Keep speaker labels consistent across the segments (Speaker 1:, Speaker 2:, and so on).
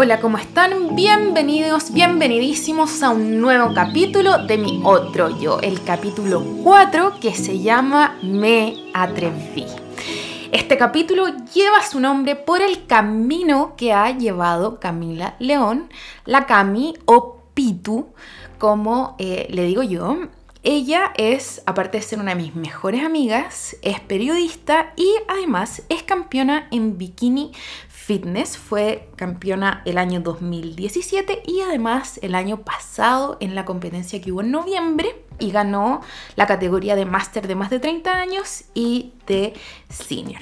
Speaker 1: Hola, ¿cómo están? Bienvenidos, bienvenidísimos a un nuevo capítulo de mi otro yo, el capítulo 4 que se llama Me atreví. Este capítulo lleva su nombre por el camino que ha llevado Camila León, la Cami o Pitu, como eh, le digo yo. Ella es, aparte de ser una de mis mejores amigas, es periodista y además es campeona en bikini Fitness, fue campeona el año 2017 y además el año pasado en la competencia que hubo en noviembre y ganó la categoría de máster de más de 30 años y de senior.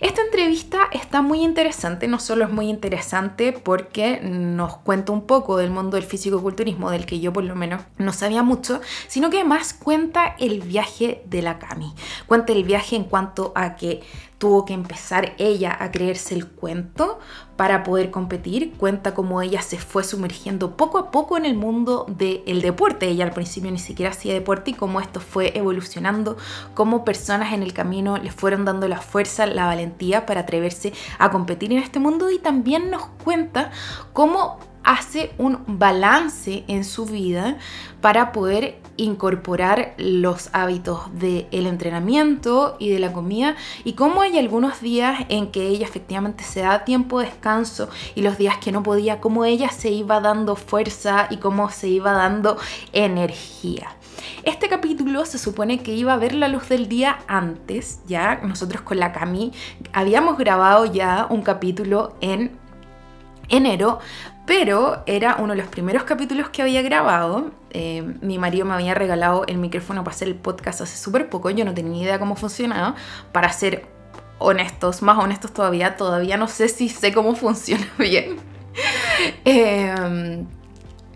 Speaker 1: Esta entrevista está muy interesante, no solo es muy interesante porque nos cuenta un poco del mundo del físico-culturismo, del que yo por lo menos no sabía mucho, sino que además cuenta el viaje de la Cami. Cuenta el viaje en cuanto a que tuvo que empezar ella a creerse el cuento para poder competir. Cuenta cómo ella se fue sumergiendo poco a poco en el mundo del deporte. Ella al principio ni siquiera hacía deporte y cómo esto fue evolucionando, cómo personas en el camino le fueron dando la fuerza, la valentía para atreverse a competir en este mundo y también nos cuenta cómo hace un balance en su vida para poder incorporar los hábitos del entrenamiento y de la comida y cómo hay algunos días en que ella efectivamente se da tiempo de descanso y los días que no podía, cómo ella se iba dando fuerza y cómo se iba dando energía. Este capítulo se supone que iba a ver la luz del día antes, ya nosotros con la Cami habíamos grabado ya un capítulo en enero, pero era uno de los primeros capítulos que había grabado. Eh, mi marido me había regalado el micrófono para hacer el podcast hace súper poco, yo no tenía ni idea cómo funcionaba. Para ser honestos, más honestos todavía, todavía no sé si sé cómo funciona bien. eh,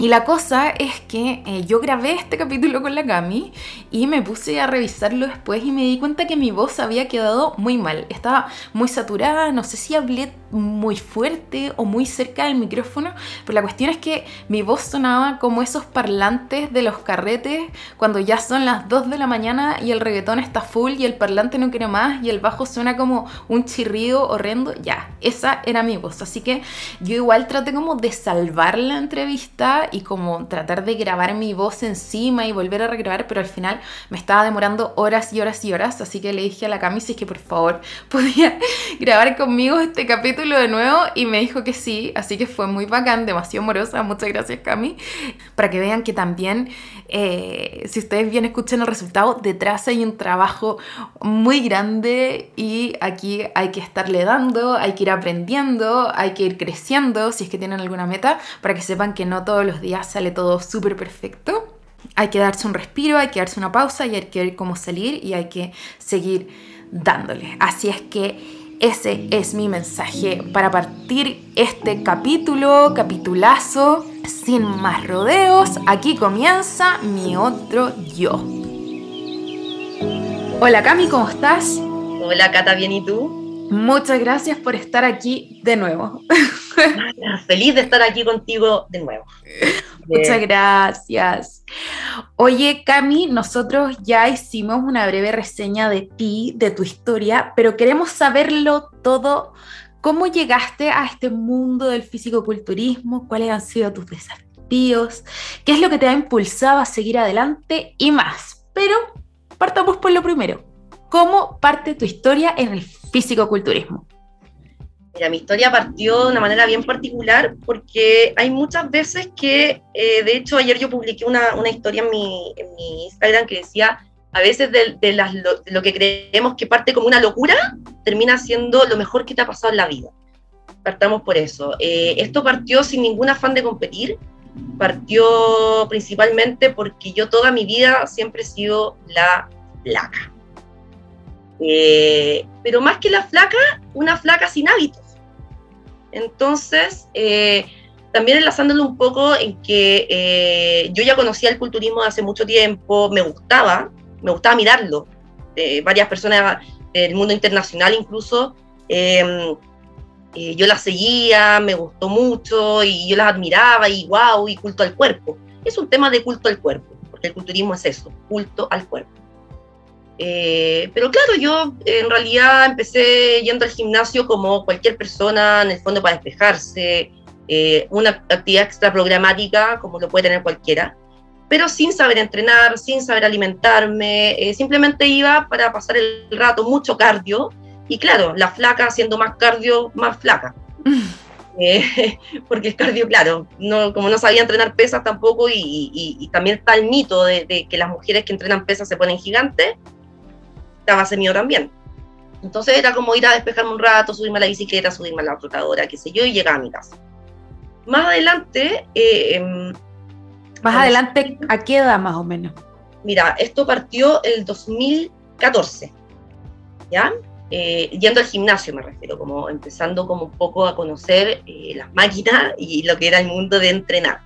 Speaker 1: y la cosa es que eh, yo grabé este capítulo con la Cami y me puse a revisarlo después y me di cuenta que mi voz había quedado muy mal. Estaba muy saturada, no sé si hablé muy fuerte o muy cerca del micrófono, pero la cuestión es que mi voz sonaba como esos parlantes de los carretes cuando ya son las 2 de la mañana y el reggaetón está full y el parlante no quiere más y el bajo suena como un chirrido horrendo. Ya, esa era mi voz. Así que yo igual traté como de salvar la entrevista y como tratar de grabar mi voz encima y volver a regrabar, pero al final me estaba demorando horas y horas y horas, así que le dije a la Cami si es que por favor podía grabar conmigo este capítulo de nuevo y me dijo que sí, así que fue muy bacán, demasiado amorosa, muchas gracias Cami, para que vean que también eh, si ustedes bien escuchan el resultado, detrás hay un trabajo muy grande y aquí hay que estarle dando, hay que ir aprendiendo, hay que ir creciendo si es que tienen alguna meta, para que sepan que no todos los días sale todo súper perfecto. Hay que darse un respiro, hay que darse una pausa y hay que ver cómo salir y hay que seguir dándole. Así es que ese es mi mensaje para partir este capítulo, capitulazo, sin más rodeos. Aquí comienza mi otro yo. Hola Cami, ¿cómo estás?
Speaker 2: Hola Cata, bien y tú?
Speaker 1: Muchas gracias por estar aquí de nuevo.
Speaker 2: Feliz de estar aquí contigo de nuevo.
Speaker 1: Muchas gracias. Oye, Cami, nosotros ya hicimos una breve reseña de ti, de tu historia, pero queremos saberlo todo. ¿Cómo llegaste a este mundo del fisicoculturismo? ¿Cuáles han sido tus desafíos? ¿Qué es lo que te ha impulsado a seguir adelante? Y más. Pero partamos por lo primero. ¿Cómo parte tu historia en el físico-culturismo?
Speaker 2: Mira, mi historia partió de una manera bien particular porque hay muchas veces que, eh, de hecho, ayer yo publiqué una, una historia en mi, en mi, Instagram que decía, a veces de, de, las, lo, de, lo, que creemos que parte como una locura, termina siendo lo mejor que te ha pasado en la vida. Partamos por eso. Eh, esto partió sin ningún afán de competir, partió principalmente porque yo toda mi vida siempre he sido la placa eh, pero más que la flaca, una flaca sin hábitos. Entonces, eh, también enlazándolo un poco en que eh, yo ya conocía el culturismo hace mucho tiempo, me gustaba, me gustaba mirarlo. Eh, varias personas del mundo internacional incluso, yo las seguía, me gustó mucho y yo las admiraba y wow, y culto al cuerpo. Es un tema de culto al cuerpo, porque el culturismo es eso, culto al cuerpo. Eh, pero claro, yo en realidad empecé yendo al gimnasio como cualquier persona, en el fondo para despejarse, eh, una actividad extra programática como lo puede tener cualquiera, pero sin saber entrenar, sin saber alimentarme, eh, simplemente iba para pasar el rato, mucho cardio, y claro, la flaca haciendo más cardio, más flaca. Eh, porque el cardio, claro, no, como no sabía entrenar pesas tampoco, y, también está el mito de, que las mujeres que entrenan pesas se ponen gigantes, estaba ese mío también. Entonces era como ir a despejarme un rato, subirme a la bicicleta, subirme a la trotadora, qué sé yo, y llegar a mi casa. Más adelante... Eh, em,
Speaker 1: más adelante, ¿a qué edad más o menos?
Speaker 2: Mira, esto partió el 2014, ¿ya? Eh, yendo al gimnasio me refiero, como empezando como un poco a conocer eh, las máquinas y lo que era el mundo de entrenar.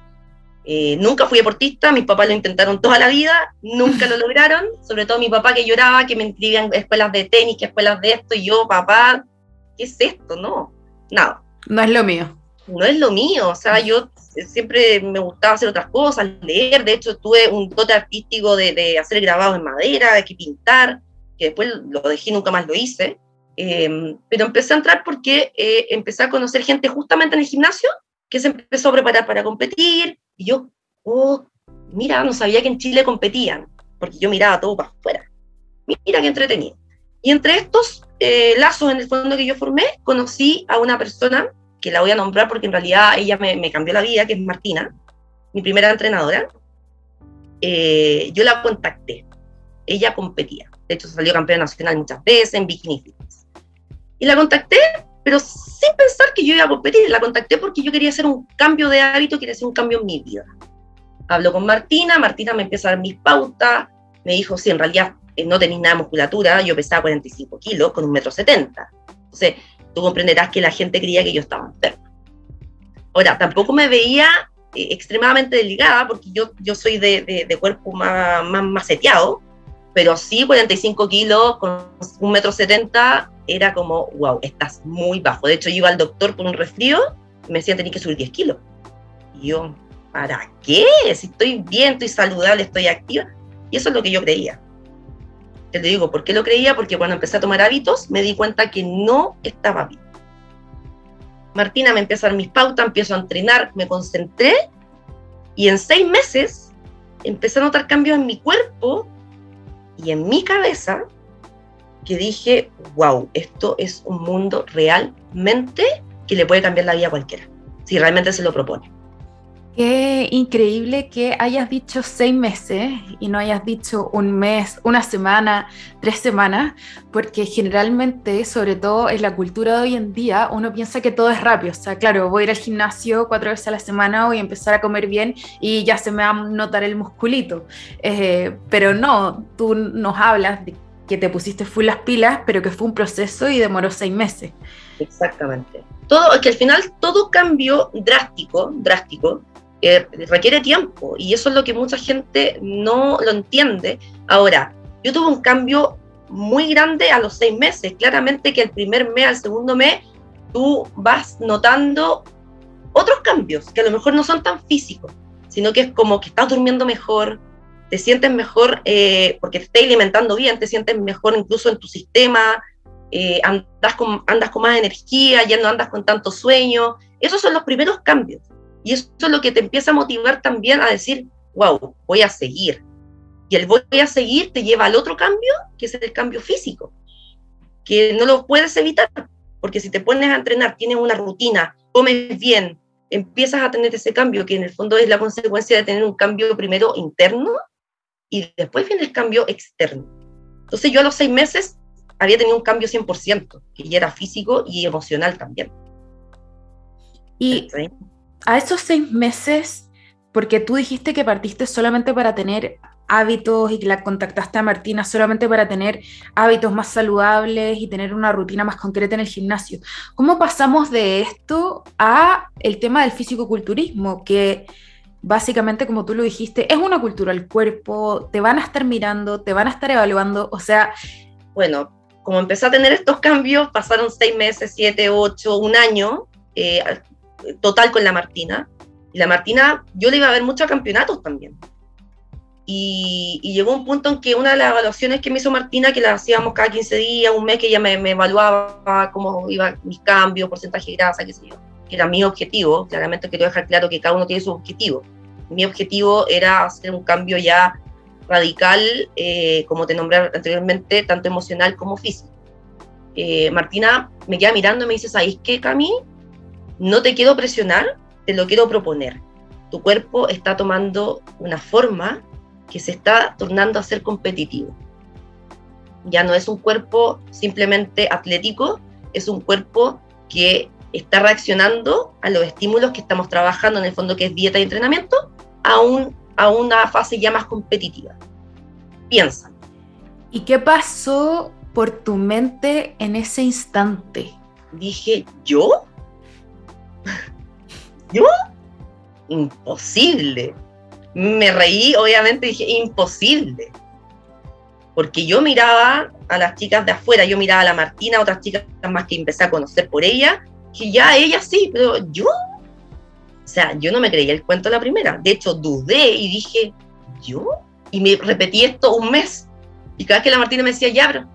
Speaker 2: Nunca fui deportista, mis papás lo intentaron toda la vida, nunca lo lograron, sobre todo mi papá que lloraba, que me inscribían escuelas de tenis, que escuelas de esto, y yo, papá, ¿qué es esto? No, nada.
Speaker 1: No es lo mío
Speaker 2: no es lo mío, o sea, yo siempre me gustaba hacer otras cosas, leer, de hecho tuve un dote artístico de, hacer grabados en madera, de que pintar, que después lo dejé y nunca más lo hice, em, pero empecé a entrar porque eh, empecé a conocer gente justamente en el gimnasio que se empezó a preparar para competir, y yo, oh, mira, no sabía que en Chile competían, porque yo miraba todo para afuera, mira qué entretenido. Y entre estos eh, lazos en el fondo que yo formé, conocí a una persona que la voy a nombrar porque en realidad ella me, cambió la vida, que es Martina, mi primera entrenadora, eh, yo la contacté. Ella competía. De hecho, salió campeona nacional muchas veces en bikini fitness. Y la contacté, pero sin pensar que yo iba a competir. La contacté porque yo quería hacer un cambio de hábito, quería hacer un cambio en mi vida. Hablo con Martina, Martina me empieza a dar mis pautas, me dijo, sí, en realidad eh, no tenéis nada de musculatura, yo pesaba 45 kilos con un metro 70. Entonces, tú comprenderás que la gente creía que yo estaba enferma. Ahora, tampoco me veía eh, extremadamente delgada, porque yo, yo soy de, de, cuerpo más, más maceteado, pero sí 45 kilos con un metro 70 era como, wow, estás muy bajo. De hecho, yo iba al doctor por un resfrío y me decían, tenés que subir 10 kilos. Y yo, ¿para qué? Si estoy bien, estoy saludable, estoy activa. Y eso es lo que yo creía. Te digo, ¿por qué lo creía? Porque cuando empecé a tomar hábitos me di cuenta que no estaba bien. Martina me empieza a dar mis pautas, empiezo a entrenar, me concentré y en seis meses empecé a notar cambios en mi cuerpo y en mi cabeza que dije, wow, esto es un mundo realmente que le puede cambiar la vida a cualquiera, si realmente se lo propone.
Speaker 1: Qué increíble que hayas dicho seis meses y no hayas dicho un mes, una semana, tres semanas, porque generalmente, sobre todo en la cultura de hoy en día, uno piensa que todo es rápido. O sea, claro, voy a ir al gimnasio cuatro veces a la semana, voy a empezar a comer bien y ya se me va a notar el musculito. Eh, pero no, tú nos hablas de que te pusiste full las pilas, pero que fue un proceso y demoró seis meses.
Speaker 2: Exactamente. Todo, que al final todo cambio drástico, drástico, requiere tiempo y eso es lo que mucha gente no lo entiende. Ahora, yo tuve un cambio muy grande a los seis meses. Claramente que el primer mes, al segundo mes, tú vas notando otros cambios que a lo mejor no son tan físicos, sino que es como que estás durmiendo mejor, te sientes mejor eh, porque te estás alimentando bien, te sientes mejor incluso en tu sistema, eh, andas, con, andas con más energía, ya no andas con tanto sueño. Esos son los primeros cambios. Y eso es lo que te empieza a motivar también a decir, wow, voy a seguir. Y el voy a seguir te lleva al otro cambio, que es el cambio físico, que no lo puedes evitar, porque si te pones a entrenar, tienes una rutina, comes bien, empiezas a tener ese cambio, que en el fondo es la consecuencia de tener un cambio primero interno y después viene el cambio externo. Entonces yo a los seis meses había tenido un cambio 100%, que ya era físico y emocional también.
Speaker 1: Y a esos seis meses, porque tú dijiste que partiste solamente para tener hábitos y que la contactaste a Martina solamente para tener hábitos más saludables y tener una rutina más concreta en el gimnasio. ¿Cómo pasamos de esto a el tema del físico-culturismo? Que básicamente, como tú lo dijiste, es una cultura el cuerpo, te van a estar mirando, te van a estar evaluando, o sea...
Speaker 2: Bueno, como empecé a tener estos cambios, pasaron seis meses, siete, ocho, un año, eh, total con la Martina. Y la Martina, yo le iba a ver muchos campeonatos también. Y, llegó un punto en que una de las evaluaciones que me hizo Martina, que la hacíamos cada 15 días, un mes, que ella me, evaluaba cómo iban mis cambios, porcentaje de grasa, qué sé yo, que era mi objetivo, claramente quiero dejar claro que cada uno tiene su objetivo. Mi objetivo era hacer un cambio ya radical, eh, como te nombré anteriormente, tanto emocional como físico. Eh, Martina me queda mirando y me dice, ¿sabes qué, Cami? No te quiero presionar, te lo quiero proponer. Tu cuerpo está tomando una forma que se está tornando a ser competitivo. Ya no es un cuerpo simplemente atlético, es un cuerpo que está reaccionando a los estímulos que estamos trabajando en el fondo, que es dieta y entrenamiento, a, a una fase ya más competitiva. Piensa.
Speaker 1: ¿Y qué pasó por tu mente en ese instante?
Speaker 2: Dije, ¿yo? ¿Yo? Imposible. Me reí, obviamente, dije, imposible. Porque yo miraba a las chicas de afuera, yo miraba a la Martina, otras chicas más que empecé a conocer por ella, que ya ella sí, pero yo, o sea, yo no me creía el cuento la primera. De hecho, dudé y dije, ¿yo? Y me repetí esto un mes. Y cada vez que la Martina me decía, ya, pero,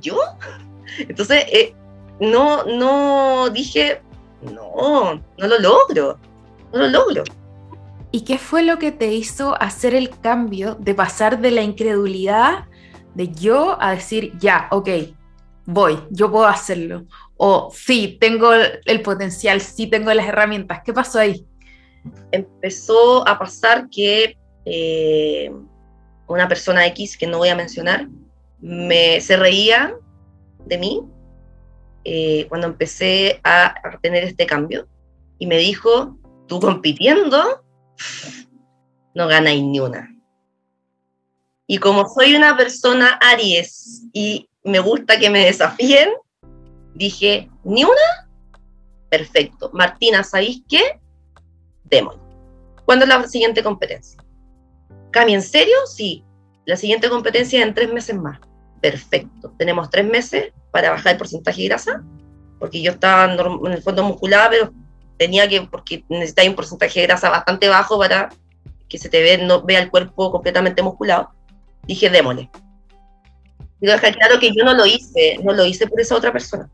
Speaker 2: ¿yo? Entonces, eh, no, no dije, no, no lo logro, no lo logro.
Speaker 1: ¿Y qué fue lo que te hizo hacer el cambio de pasar de la incredulidad de yo a decir, ya, ok, voy, yo puedo hacerlo? O sí, tengo el potencial, sí tengo las herramientas. ¿Qué pasó ahí?
Speaker 2: Empezó a pasar que eh, una persona X, que no voy a mencionar, me, se reía de mí eh, cuando empecé a, tener este cambio y me dijo, tú compitiendo, no ganáis ni una. Y como soy una persona Aries y me gusta que me desafíen, dije, ¿ni una? Perfecto. Martina, ¿sabéis qué? Démoslo. ¿Cuándo es la siguiente competencia? ¿Cami, en serio? Sí. La siguiente competencia es en tres meses más. Perfecto. Tenemos tres meses para bajar el porcentaje de grasa, porque yo estaba en el fondo musculada, pero tenía que, porque necesitaba un porcentaje de grasa bastante bajo para que se te vea, no, vea el cuerpo completamente musculado. Dije, démosle. Quiero dejar claro que yo no lo hice, no lo hice por esa otra persona.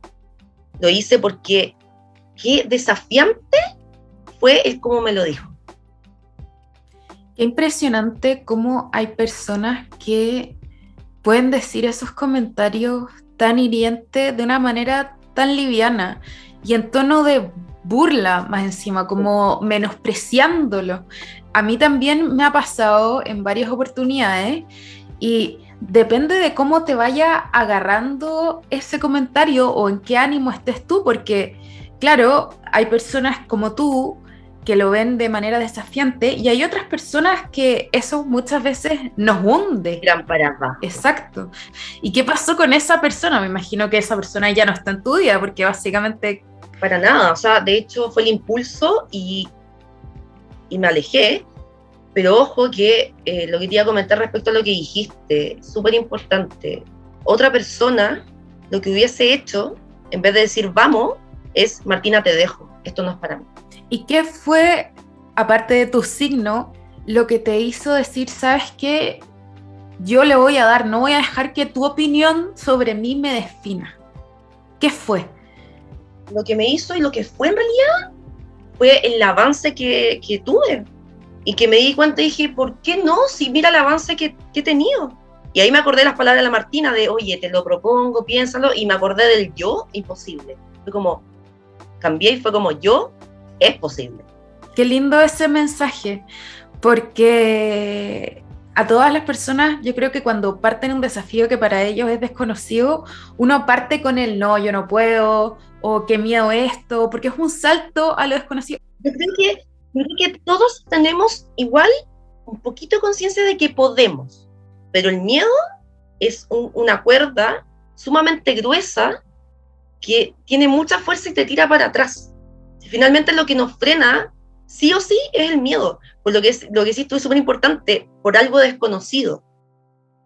Speaker 2: Lo hice porque qué desafiante fue el cómo me lo dijo.
Speaker 1: Qué impresionante cómo hay personas que pueden decir esos comentarios tan hirientes de una manera tan liviana y en tono de burla más encima, como menospreciándolo. A mí también me ha pasado en varias oportunidades y depende de cómo te vaya agarrando ese comentario o en qué ánimo estés tú, porque claro, hay personas como tú que lo ven de manera desafiante y hay otras personas que eso muchas veces nos hunde.
Speaker 2: Gran para
Speaker 1: Exacto. ¿Y qué pasó con esa persona? Me imagino que esa persona ya no está en tu vida porque básicamente
Speaker 2: para nada, o sea, de hecho fue el impulso y, y me alejé, pero ojo que eh, lo que te iba a comentar respecto a lo que dijiste, súper importante, otra persona lo que hubiese hecho, en vez de decir vamos, es Martina, te dejo, esto no es para mí.
Speaker 1: ¿Y qué fue, aparte de tu signo, lo que te hizo decir, sabes qué, yo le voy a dar, no voy a dejar que tu opinión sobre mí me defina? ¿Qué fue?
Speaker 2: lo que me hizo y lo que fue en realidad fue el avance que, que tuve. Y que me di cuenta y dije, ¿por qué no? Si mira el avance que, que, he tenido. Y ahí me acordé las palabras de la Martina de, oye, te lo propongo, piénsalo. Y me acordé del yo, imposible. Fue como, cambié y fue como, yo, es posible.
Speaker 1: Qué lindo ese mensaje, porque a todas las personas, yo creo que cuando parten un desafío que para ellos es desconocido, uno parte con el no, yo no puedo, o qué miedo esto, porque es un salto a lo desconocido.
Speaker 2: Yo creo que, que todos tenemos igual un poquito conciencia de que podemos, pero el miedo es una cuerda sumamente gruesa que tiene mucha fuerza y te tira para atrás. Finalmente lo que nos frena, sí o sí, es el miedo. Por lo que, es, lo que sí es súper importante, por algo desconocido,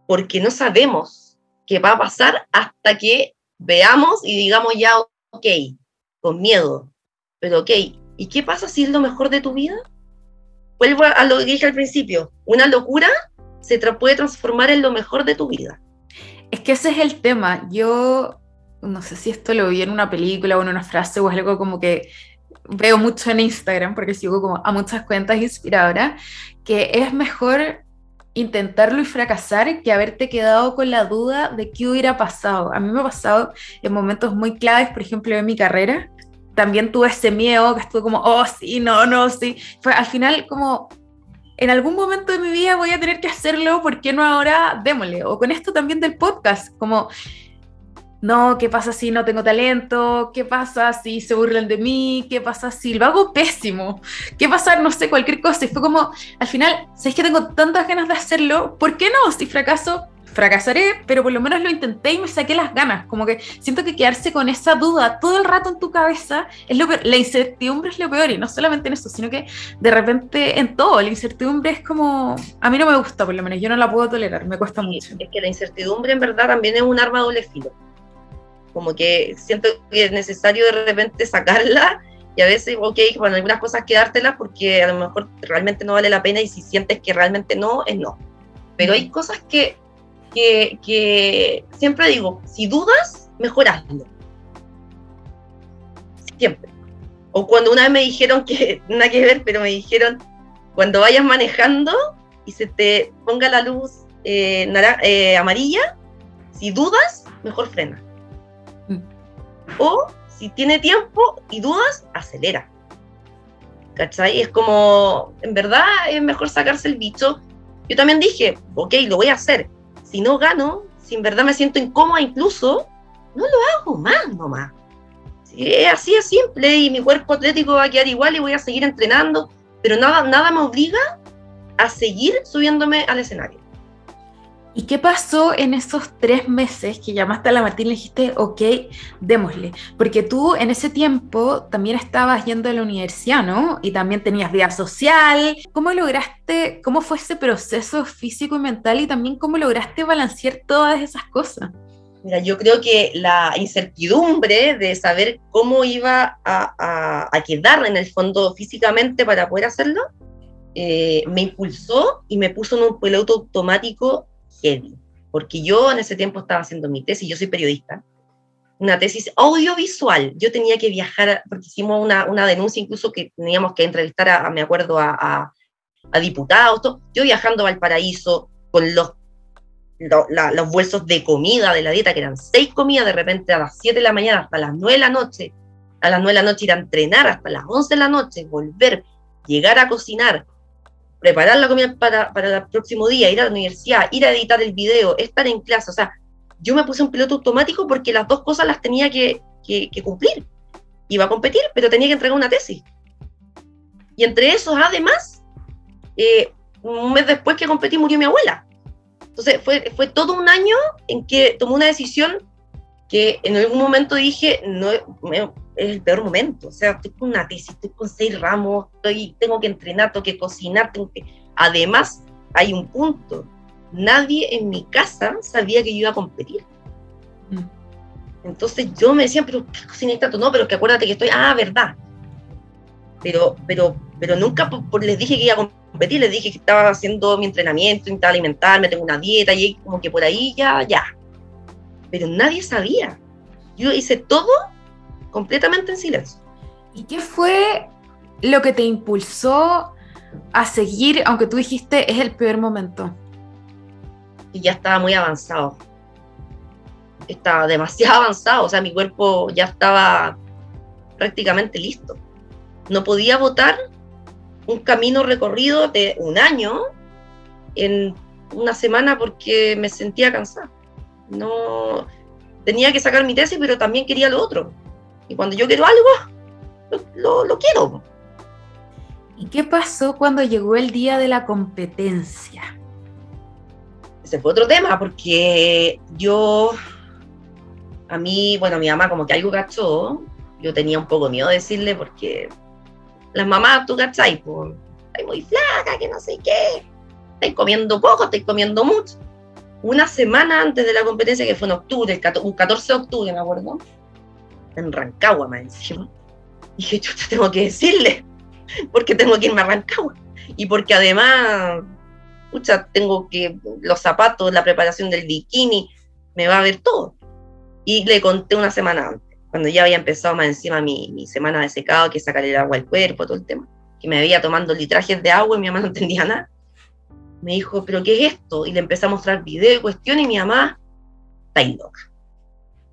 Speaker 2: porque no sabemos qué va a pasar hasta que veamos y digamos ya, ok, con miedo, pero ok, ¿y qué pasa si es lo mejor de tu vida? Vuelvo a lo que dije al principio, una locura se puede transformar en lo mejor de tu vida.
Speaker 1: Es que ese es el tema. Yo no sé si esto lo vi en una película o en una frase o algo como que veo mucho en Instagram, porque sigo como a muchas cuentas inspiradoras, que es mejor intentarlo y fracasar que haberte quedado con la duda de qué hubiera pasado. A mí me ha pasado en momentos muy claves, por ejemplo, en mi carrera. También tuve ese miedo que estuve como, oh, sí, no, no, sí. Fue al final como, en algún momento de mi vida voy a tener que hacerlo, ¿por qué no ahora? Démosle. O con esto también del podcast, como no, ¿qué pasa si no tengo talento? ¿Qué pasa si se burlan de mí? ¿Qué pasa si lo hago pésimo? ¿Qué pasa, no sé, cualquier cosa? Y fue como, al final, ¿sabes que tengo tantas ganas de hacerlo? ¿Por qué no? Si fracaso, fracasaré, pero por lo menos lo intenté y me saqué las ganas. Como que siento que quedarse con esa duda todo el rato en tu cabeza es lo peor. La incertidumbre es lo peor y no solamente en eso, sino que de repente en todo. La incertidumbre es como, a mí no me gusta por lo menos, yo no la puedo tolerar, me cuesta mucho.
Speaker 2: Es que la incertidumbre en verdad también es un arma doble filo como que siento que es necesario de repente sacarla y a veces, ok, con algunas cosas quedártelas porque a lo mejor realmente no vale la pena y si sientes que realmente no, es no. Pero hay cosas que, que, que siempre digo, si dudas, mejor hazlo. Siempre. O cuando una vez me dijeron que, nada que ver, pero me dijeron, cuando vayas manejando y se te ponga la luz eh, eh, amarilla, si dudas, mejor frena. O si tiene tiempo y dudas, acelera. ¿Cachai? Es como, en verdad es mejor sacarse el bicho. Yo también dije, ok, lo voy a hacer. Si no gano, si en verdad me siento incómoda incluso, no lo hago más nomás. es así es simple y mi cuerpo atlético va a quedar igual y voy a seguir entrenando, pero nada, nada me obliga a seguir subiéndome al escenario.
Speaker 1: ¿Y qué pasó en esos tres meses que llamaste a la Martín y le dijiste, ok, démosle? Porque tú en ese tiempo también estabas yendo a la universidad, ¿no? Y también tenías vida social. ¿Cómo lograste, cómo fue ese proceso físico y mental y también cómo lograste balancear todas esas cosas?
Speaker 2: Mira, yo creo que la incertidumbre de saber cómo iba a, quedar en el fondo físicamente para poder hacerlo, eh, me impulsó y me puso en un piloto automático heavy, porque yo en ese tiempo estaba haciendo mi tesis, yo soy periodista, una tesis audiovisual. Yo tenía que viajar, porque hicimos una, una denuncia incluso que teníamos que entrevistar, a, me acuerdo, a, a, diputados, yo viajando a Valparaíso con los, los bolsos de comida de la dieta, que eran seis comidas, de repente a las 7 de la mañana hasta las 9 de la noche, a las 9 de la noche ir a entrenar hasta las 11 de la noche, volver, llegar a cocinar, preparar la comida para, para el próximo día, ir a la universidad, ir a editar el video, estar en clase. O sea, yo me puse un piloto automático porque las dos cosas las tenía que, que, cumplir. Iba a competir, pero tenía que entregar una tesis. Y entre esos, además, eh, un mes después que competí murió mi abuela. Entonces fue, fue todo un año en que tomé una decisión que en algún momento dije, no, es el peor momento. O sea, estoy con una tesis, estoy con seis ramos, estoy, tengo que entrenar, tengo que cocinar, tengo que... Además, hay un punto. Nadie en mi casa sabía que yo iba a competir. Mm. Entonces yo me decía, pero ¿qué cocinas tanto? No, pero que acuérdate que estoy, ah, verdad. Pero, pero, pero nunca les dije que iba a competir, les dije que estaba haciendo mi entrenamiento, intentaba alimentarme, tengo una dieta y como que por ahí ya, ya. Pero nadie sabía. Yo hice todo completamente en silencio.
Speaker 1: ¿Y qué fue lo que te impulsó a seguir, aunque tú dijiste es el peor momento?
Speaker 2: Y ya estaba muy avanzado. Estaba demasiado avanzado, o sea, mi cuerpo ya estaba prácticamente listo. No podía votar un camino recorrido de un año en una semana porque me sentía cansada. No tenía que sacar mi tesis, pero también quería lo otro. Y cuando yo quiero algo, lo, quiero.
Speaker 1: ¿Y qué pasó cuando llegó el día de la competencia?
Speaker 2: Ese fue otro tema, porque yo, a mí, bueno, mi mamá como que algo cachó, yo tenía un poco miedo de decirle porque las mamás, tú cachai, pues, estoy muy flaca, que no sé qué, estoy comiendo poco, estoy comiendo mucho. Una semana antes de la competencia, que fue en octubre, un 14 de octubre, me acuerdo, en Rancagua más encima. Y dije, te tengo que decirle, porque tengo que irme a Rancagua. Y porque además, escucha, tengo que, los zapatos, la preparación del bikini, me va a ver todo. Y le conté una semana antes. cuando ya había empezado más encima mi, mi semana de secado, que sacar el agua al cuerpo, todo el tema, que me había tomando litrajes de agua y mi mamá no entendía nada, me dijo, ¿pero qué es esto? Y le empecé a mostrar video y cuestiones y mi mamá, estáis loca.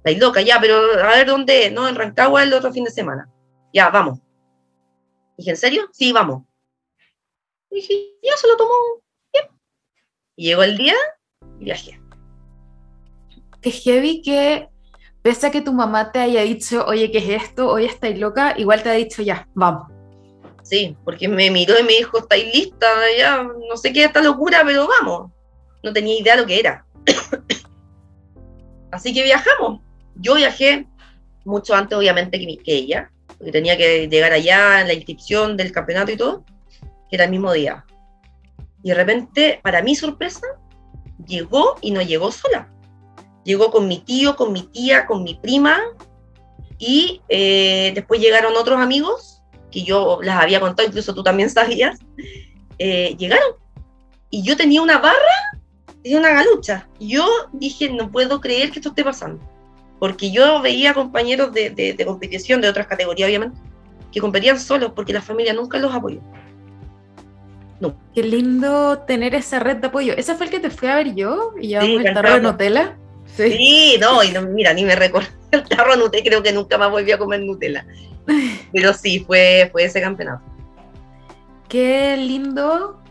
Speaker 2: Estáis loca, ya, pero a ver dónde, no, en Rancagua el otro fin de semana. Ya, vamos. dije, ¿en serio? Sí, vamos. Y dije, ya se lo tomó bien. Y llegó el día y viajé.
Speaker 1: Qué heavy que, pese a que tu mamá te haya dicho, oye, ¿qué es esto? Hoy estáis loca, igual te ha dicho, ya, vamos.
Speaker 2: Sí, porque me miró y me dijo, ¿estáis lista? Ya, no sé qué es esta locura, pero vamos. No tenía idea de lo que era. Así que viajamos. Yo viajé mucho antes, obviamente, que, que ella, porque tenía que llegar allá en la inscripción del campeonato y todo, que era el mismo día. Y de repente, para mi sorpresa, llegó y no llegó sola. Llegó con mi tío, con mi tía, con mi prima, y eh, después llegaron otros amigos que yo las había contado, incluso tú también sabías, eh, llegaron. Y yo tenía una barra, tenía una galucha. Yo dije, no puedo creer que esto esté pasando. Porque yo veía compañeros de, de, competición, de otras categorías, obviamente, que competían solos porque la familia nunca los apoyó.
Speaker 1: No. Qué lindo tener esa red de apoyo. ¿Ese fue el que te fui a ver yo? ¿Y llevamos sí, el tarro de Nutella?
Speaker 2: Sí. sí, no, y no, mira, ni me recuerdo el tarro de Nutella, creo que nunca más volví a comer Nutella. Pero sí, fue, fue ese campeonato.
Speaker 1: Qué lindo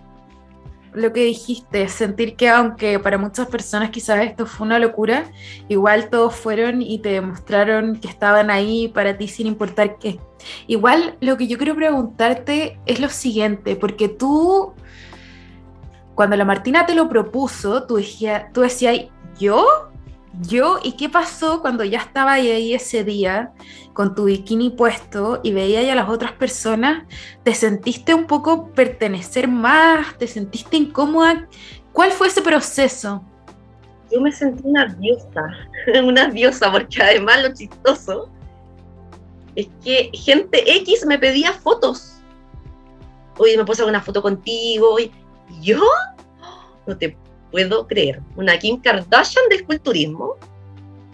Speaker 1: lo que dijiste, sentir que aunque para muchas personas quizás esto fue una locura, igual todos fueron y te demostraron que estaban ahí para ti sin importar qué. Igual lo que yo quiero preguntarte es lo siguiente, porque tú, cuando la Martina te lo propuso, tú, decías, tú decías, ¿yo? Yo, ¿y qué pasó cuando ya estaba ahí ese día con tu bikini puesto y veía a las otras personas? ¿Te sentiste un poco pertenecer más? ¿Te sentiste incómoda? ¿Cuál fue ese proceso?
Speaker 2: Yo me sentí una diosa, una diosa, porque además lo chistoso es que gente X me pedía fotos. Oye, me puedo hacer una foto contigo. Y yo no te puedo creer, una Kim Kardashian del culturismo,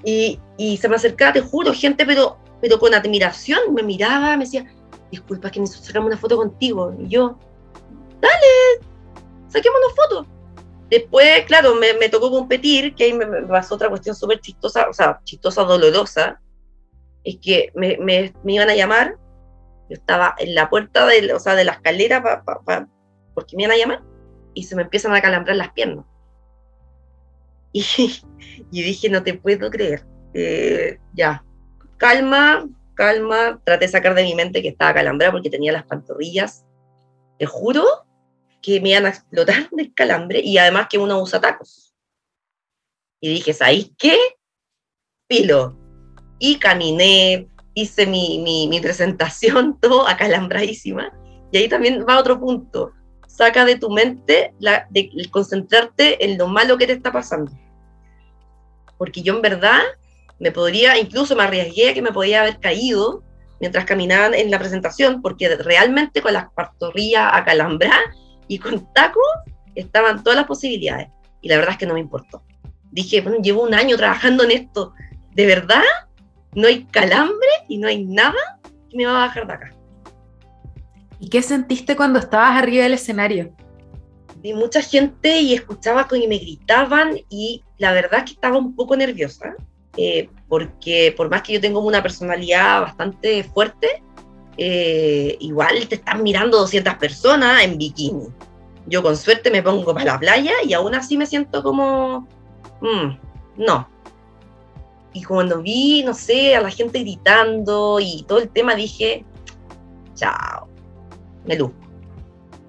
Speaker 2: y, y se me acercaba, te juro, gente, pero, pero con admiración, me miraba, me decía, disculpa que necesito sacamos una foto contigo, y yo, dale, saquemos una foto. Después, claro, me, me tocó competir, que ahí me, pasó otra cuestión súper chistosa, o sea, chistosa, dolorosa, es que me, me, me, iban a llamar, yo estaba en la puerta de, o sea, de la escalera pa, pa, pa, porque me iban a llamar, y se me empiezan a calambrar las piernas. Y, dije, no te puedo creer. Eh, ya, calma, calma. Traté de sacar de mi mente que estaba calambrada porque tenía las pantorrillas. Te juro que me iban a explotar de calambre y además que uno usa tacos. Y dije, ¿sabéis qué? Pilo. Y caminé, hice mi, mi, mi presentación, todo acalambradísima. Y ahí también va otro punto saca de tu mente la, de, concentrarte en lo malo que te está pasando. Porque yo en verdad me podría, incluso me arriesgué a que me podía haber caído mientras caminaban en la presentación, porque realmente con las partorrillas acalambradas y con tacos estaban todas las posibilidades. Y la verdad es que no me importó. Dije, bueno, llevo un año trabajando en esto. ¿De verdad? No hay calambre y no hay nada que me va a bajar de acá.
Speaker 1: ¿Y qué sentiste cuando estabas arriba del escenario?
Speaker 2: Vi mucha gente y escuchaba y me gritaban y la verdad es que estaba un poco nerviosa, eh, porque por más que yo tengo una personalidad bastante fuerte, eh, igual te están mirando 200 personas en bikini. Yo con suerte me pongo para la playa y aún así me siento como, mm, no. Y cuando vi, no sé, a la gente gritando y todo el tema, dije, chao me luzco.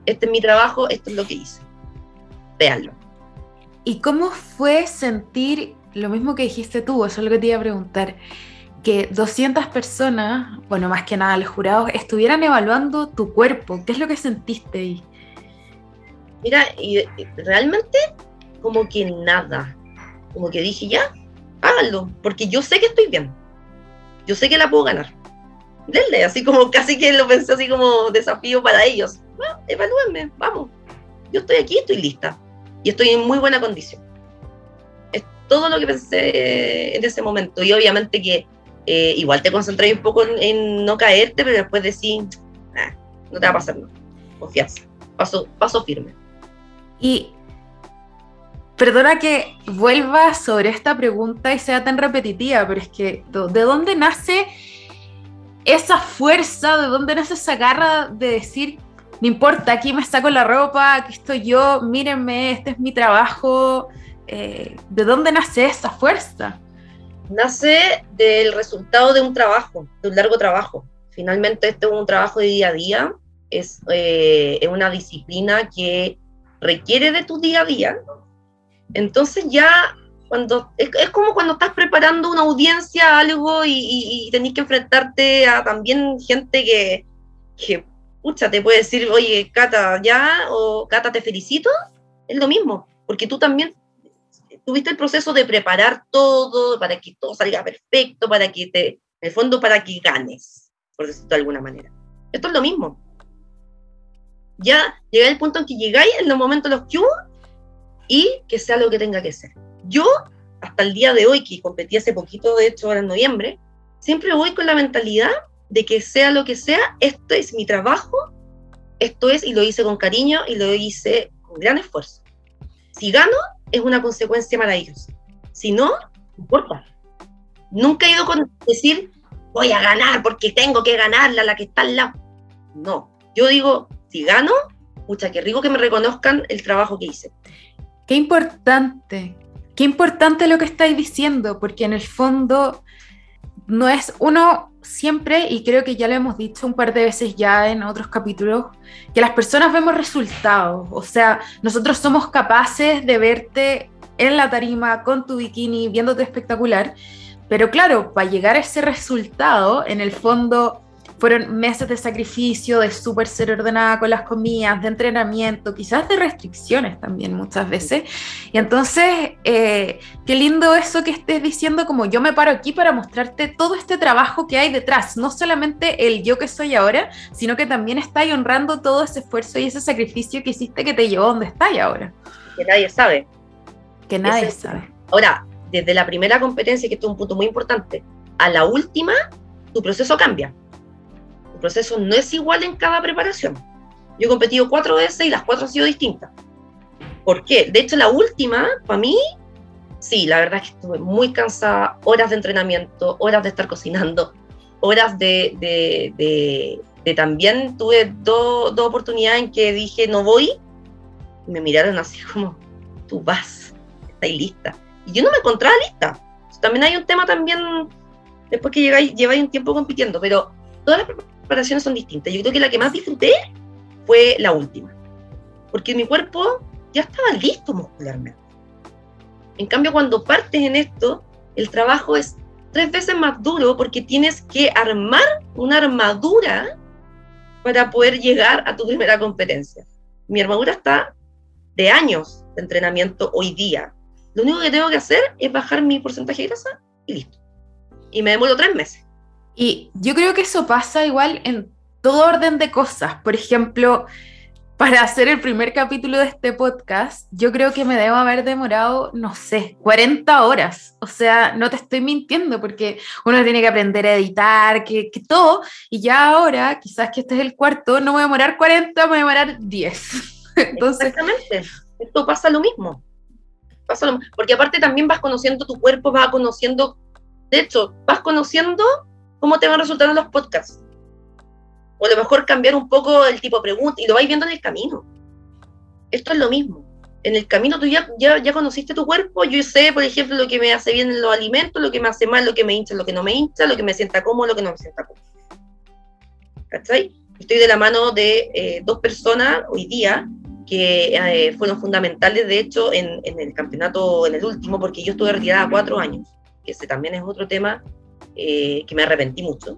Speaker 2: Este es mi trabajo, esto es lo que hice. Veanlo.
Speaker 1: ¿Y cómo fue sentir lo mismo que dijiste tú? Eso es lo que te iba a preguntar. Que 200 personas, bueno, más que nada los jurados, estuvieran evaluando tu cuerpo. ¿Qué es lo que sentiste ahí?
Speaker 2: Mira, y realmente como que nada. Como que dije, ya, háganlo, porque yo sé que estoy bien. Yo sé que la puedo ganar denle, así como casi que lo pensé así como desafío para ellos. Bueno, evalúenme, vamos. Yo estoy aquí, estoy lista. Y estoy en muy buena condición. Es todo lo que pensé en ese momento. Y obviamente que eh, igual te concentras un poco en, no caerte, pero después decís, no te va a pasar nada. Confianza. Paso, paso firme.
Speaker 1: Y perdona que vuelva sobre esta pregunta y sea tan repetitiva, pero es que ¿de dónde nace esa fuerza, de dónde nace esa garra de decir, no importa, aquí me saco la ropa, aquí estoy yo, mírenme, este es mi trabajo? Eh, ¿De dónde nace esa fuerza?
Speaker 2: Nace del resultado de un trabajo, de un largo trabajo. Finalmente este es un trabajo de día a día, es, eh, una disciplina que requiere de tu día a día. Entonces ya cuando es, como cuando estás preparando una audiencia, algo, y, y, tenés que enfrentarte a también gente que, pucha, te puede decir, oye, Cata, ya, o Cata, te felicito, es lo mismo, porque tú también tuviste el proceso de preparar todo para que todo salga perfecto, para que te, en el fondo, para que ganes, por decirlo de alguna manera. Esto es lo mismo. Ya llega el punto en que llegáis en los momentos los que hubo y que sea lo que tenga que ser. Yo, hasta el día de hoy, que competí hace poquito, de hecho, ahora en noviembre, siempre voy con la mentalidad de que sea lo que sea, esto es mi trabajo, esto es, y lo hice con cariño y lo hice con gran esfuerzo. Si gano, es una consecuencia maravillosa. Si no, no importa. Nunca he ido con decir, voy a ganar porque tengo que ganarla, la que está al lado. No, yo digo, si gano, pucha, qué rico que me reconozcan el trabajo que hice.
Speaker 1: Qué importante, qué importante lo que estáis diciendo, porque en el fondo no es uno siempre, y creo que ya lo hemos dicho un par de veces ya en otros capítulos, que las personas vemos resultados, o sea, nosotros somos capaces de verte en la tarima con tu bikini viéndote espectacular, pero claro, para llegar a ese resultado, en el fondo fueron meses de sacrificio, de súper ser ordenada con las comidas, de entrenamiento, quizás de restricciones también muchas veces. Y entonces, eh, qué lindo eso que estés diciendo, como yo me paro aquí para mostrarte todo este trabajo que hay detrás, no solamente el yo que soy ahora, sino que también está honrando todo ese esfuerzo y ese sacrificio que hiciste que te llevó a donde estás ahora.
Speaker 2: Que nadie sabe.
Speaker 1: Que nadie sabe.
Speaker 2: Ahora, desde la primera competencia, que esto es un punto muy importante, a la última, tu proceso cambia proceso no es igual en cada preparación. Yo he competido cuatro veces y las cuatro han sido distintas. ¿Por qué? De hecho, la última, para mí, sí, la verdad es que estuve muy cansada, horas de entrenamiento, horas de estar cocinando, horas de, de, de, también tuve dos oportunidades en que dije no voy, y me miraron así como, tú vas, estáis lista. Y yo no me encontraba lista. También hay un tema también, después que llegáis, lleváis un tiempo compitiendo, pero todas las preparaciones son distintas. Yo creo que la que más disfruté fue la última, porque mi cuerpo ya estaba listo muscularmente. En cambio, cuando partes en esto, el trabajo es tres veces más duro porque tienes que armar una armadura para poder llegar a tu primera competencia. Mi armadura está de años de entrenamiento hoy día. Lo único que tengo que hacer es bajar mi porcentaje de grasa y listo. Y me demoro tres meses.
Speaker 1: Y yo creo que eso pasa igual en todo orden de cosas. Por ejemplo, para hacer el primer capítulo de este podcast, yo creo que me debo haber demorado, no sé, 40 horas. O sea, no te estoy mintiendo porque uno tiene que aprender a editar, que, todo. Y ya ahora, quizás que este es el cuarto, no voy a demorar 40, me voy a demorar 10.
Speaker 2: Entonces, Exactamente. Esto pasa lo mismo. Pasa lo. Porque aparte también vas conociendo tu cuerpo, vas conociendo, de hecho, vas conociendo cómo te van resultando los podcasts. O a lo mejor cambiar un poco el tipo de pregunta y lo vais viendo en el camino. Esto es lo mismo. En el camino tú ya, ya, conociste tu cuerpo, yo sé, por ejemplo, lo que me hace bien en los alimentos, lo que me hace mal, lo que me hincha, lo que no me hincha, lo que me sienta cómodo, lo que no me sienta cómodo. ¿Cachai? Estoy de la mano de eh, dos personas hoy día que eh, fueron fundamentales, de hecho, en, en, el campeonato, en el último, porque yo estuve retirada cuatro años, que ese también es otro tema eh, que me arrepentí mucho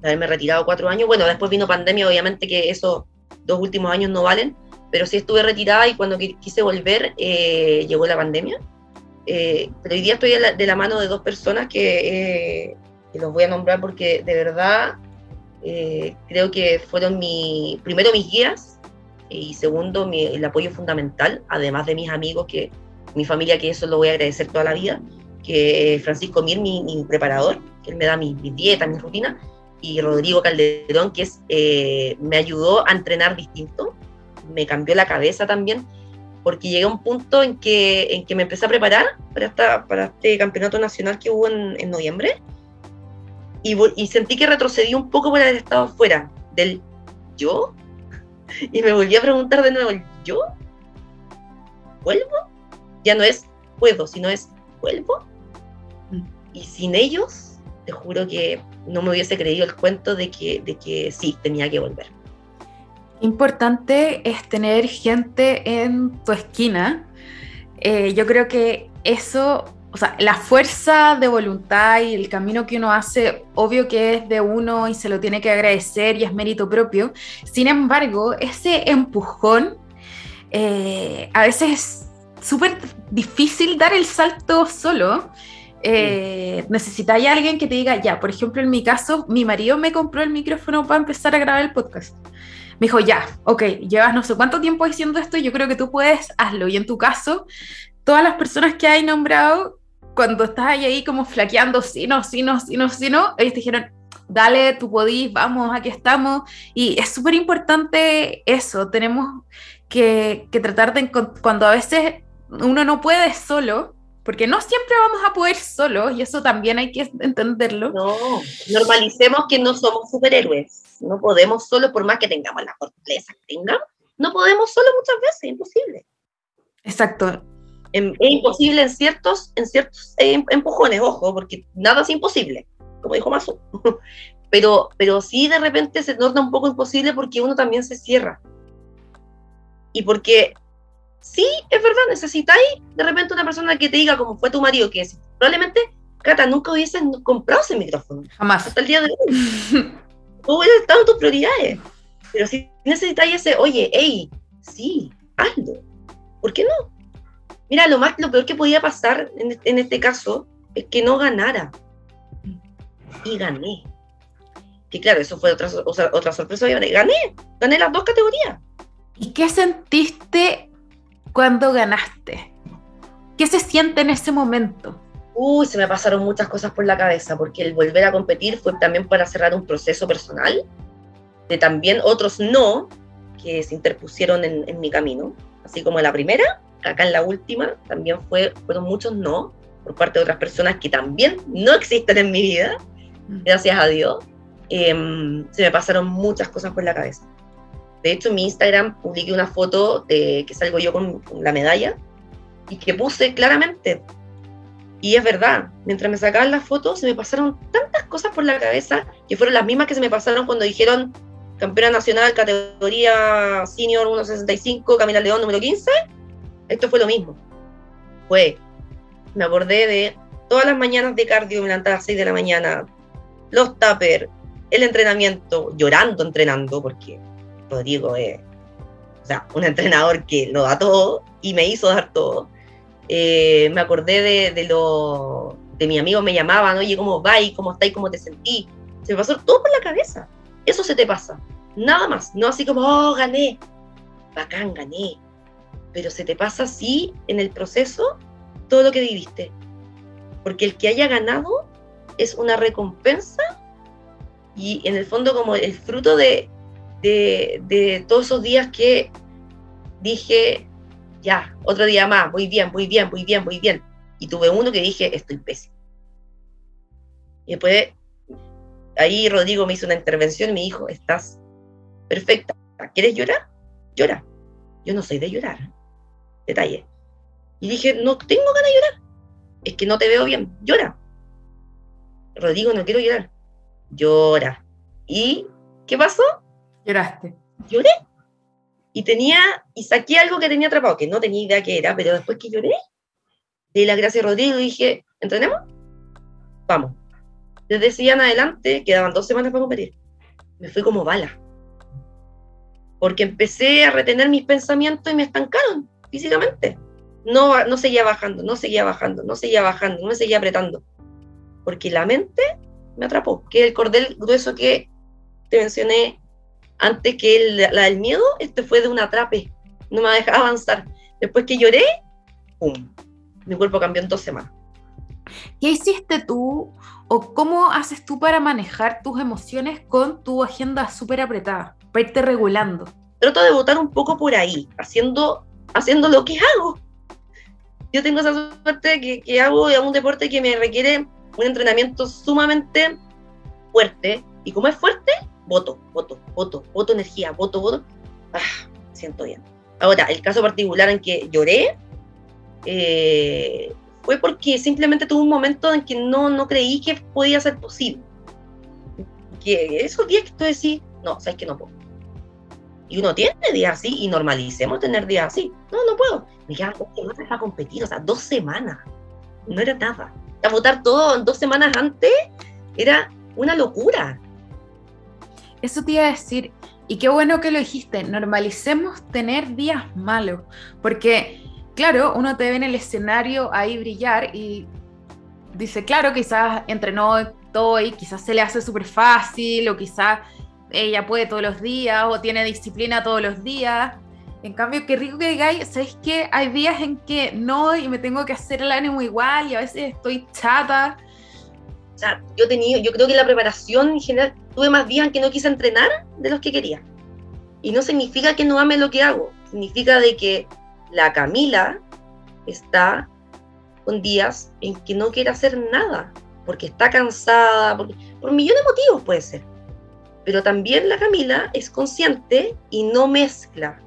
Speaker 2: de haberme retirado cuatro años. Bueno, después vino pandemia, obviamente que esos dos últimos años no valen, pero sí estuve retirada y cuando quise volver eh, llegó la pandemia. Eh, pero hoy día estoy de la, mano de dos personas que, los voy a nombrar porque de verdad creo que fueron mi, primero mis guías y segundo el apoyo fundamental, además de mis amigos, que mi familia, que eso lo voy a agradecer toda la vida que Francisco Mir, mi, preparador, que él me da mi, dieta, mi rutina, y Rodrigo Calderón, que es, eh, me ayudó a entrenar distinto, me cambió la cabeza también, porque llegué a un punto en que, en que me empecé a preparar para, esta, para este campeonato nacional que hubo en, en noviembre, y, y, sentí que retrocedí un poco por haber estado fuera del yo, y me volví a preguntar de nuevo, ¿yo? ¿Vuelvo? Ya no es puedo, sino es vuelvo. Y sin ellos, te juro que no me hubiese creído el cuento de que, de que sí, tenía que volver.
Speaker 1: Importante es tener gente en tu esquina. Eh, yo creo que eso, o sea, la fuerza de voluntad y el camino que uno hace, obvio que es de uno y se lo tiene que agradecer y es mérito propio. Sin embargo, ese empujón eh, a veces es súper difícil dar el salto solo. Eh, necesitáis alguien que te diga, ya, por ejemplo, en mi caso, mi marido me compró el micrófono para empezar a grabar el podcast. Me dijo, ya, ok, llevas no sé cuánto tiempo diciendo esto, yo creo que tú puedes, hazlo. Y en tu caso, todas las personas que hay nombrado, cuando estás ahí, ahí como flaqueando, sí, no, sí, no, sí, no, sí, no, ellos te dijeron, dale, tú podís, vamos, aquí estamos. Y es súper importante eso, tenemos que, que tratar de, cuando a veces uno no puede solo, porque no siempre vamos a poder solo, y eso también hay que entenderlo.
Speaker 2: No, normalicemos que no somos superhéroes. No podemos solo, por más que tengamos la fortaleza que tengamos, no podemos solo muchas veces, imposible.
Speaker 1: Exacto.
Speaker 2: Es imposible en ciertos, en ciertos eh, empujones, ojo, porque nada es imposible, como dijo Mazo. Pero, pero sí de repente se torna un poco imposible porque uno también se cierra. Y porque sí, es verdad, necesitáis de repente una persona que te diga, como fue tu marido, que es, probablemente, Cata, nunca hubiesen comprado ese micrófono.
Speaker 1: Jamás.
Speaker 2: Hasta el día de hoy. Tú hubieras estado en tus prioridades. Pero si necesitáis ese, oye, hey, sí, hazlo. ¿Por qué no? Mira, lo, más, lo peor que podía pasar en, en este caso es que no ganara. Y gané. Que claro, eso fue otra, otra, otra sorpresa. Gané, gané las dos categorías.
Speaker 1: ¿Y qué sentiste cuando ganaste? ¿Qué se siente en ese momento?
Speaker 2: Uy, se me pasaron muchas cosas por la cabeza, porque el volver a competir fue también para cerrar un proceso personal, de también otros no que se interpusieron en, mi camino, así como en la primera, acá en la última también fue, fueron muchos no por parte de otras personas que también no existen en mi vida, mm. gracias a Dios. Em, se me pasaron muchas cosas por la cabeza. De hecho, en mi Instagram publiqué una foto de que salgo yo con, la medalla y que puse claramente. Y es verdad, mientras me sacaban las fotos se me pasaron tantas cosas por la cabeza que fueron las mismas que se me pasaron cuando dijeron campeona nacional categoría senior 1.65, Camila León número 15. Esto fue lo mismo. Fue, me acordé de todas las mañanas de cardio, me levantaba a las 6 de la mañana, los tuppers, el entrenamiento, llorando entrenando, porque Rodrigo es o sea, un entrenador que lo da todo y me hizo dar todo. Eh, me acordé de, de, lo de mi amigo me llamaban, oye, ¿cómo va? ¿Cómo está? ¿Cómo te sentí? Se me pasó todo por la cabeza. Eso se te pasa. Nada más. No así como, oh, gané. Bacán, gané. Pero se te pasa así en el proceso todo lo que viviste. Porque el que haya ganado es una recompensa y en el fondo como el fruto de, de, todos esos días que dije, ya, otro día más, muy bien, muy bien, muy bien, muy bien. Y tuve uno que dije, estoy pésimo. Y después, ahí Rodrigo me hizo una intervención y me dijo, estás perfecta. ¿Quieres llorar? Llora. Yo no soy de llorar. Detalle. Y dije, no tengo ganas de llorar. Es que no te veo bien. Llora. Rodrigo, no quiero llorar. Llora. ¿Y qué pasó?
Speaker 1: Lloraste.
Speaker 2: Lloré. Y tenía, y saqué algo que tenía atrapado, que no tenía idea qué era, pero después que lloré, di la gracia a Rodrigo y dije, ¿entrenemos? Vamos. Desde ese día en adelante, quedaban dos semanas para competir. Me fui como bala. Porque empecé a retener mis pensamientos y me estancaron físicamente. No, no seguía bajando, no seguía bajando, no seguía bajando, no me seguía apretando. Porque la mente me atrapó, que el cordel grueso que te mencioné antes que la del miedo, este fue de un atrape, no me dejaba avanzar. Después que lloré, ¡pum! Mi cuerpo cambió en dos semanas.
Speaker 1: ¿Qué hiciste tú o cómo haces tú para manejar tus emociones con tu agenda súper apretada, para irte regulando?
Speaker 2: Trato de votar un poco por ahí, haciendo, haciendo lo que hago. Yo tengo esa suerte que, que hago un deporte que me requiere un entrenamiento sumamente fuerte. Y como es fuerte, voto, voto, voto, voto energía, voto, voto. Ah, siento bien. Ahora, el caso particular en que lloré, eh, fue porque simplemente tuve un momento en que no, no creí que podía ser posible. Que esos días que tú decís, no, sabes que no puedo. Y uno tiene días así y normalicemos tener días así. No, no puedo. Me quedan dos semanas para competir, o sea, dos semanas. No era nada. A votar todo dos semanas antes era una locura.
Speaker 1: Eso te iba a decir, y qué bueno que lo dijiste, normalicemos tener días malos, porque claro, uno te ve en el escenario ahí brillar y dice, claro, quizás entrenó todo y quizás se le hace súper fácil o quizás ella puede todos los días o tiene disciplina todos los días. En cambio, qué rico que digáis, ¿sabes qué? Hay días en que no y me tengo que hacer el ánimo igual y a veces estoy chata.
Speaker 2: O sea, yo, tenía, yo creo que la preparación en general tuve más días en que no quise entrenar de los que quería. Y no significa que no ame lo que hago, significa de que la Camila está con días en que no quiere hacer nada, porque está cansada, por millones de motivos puede ser. Pero también la Camila es consciente y no mezcla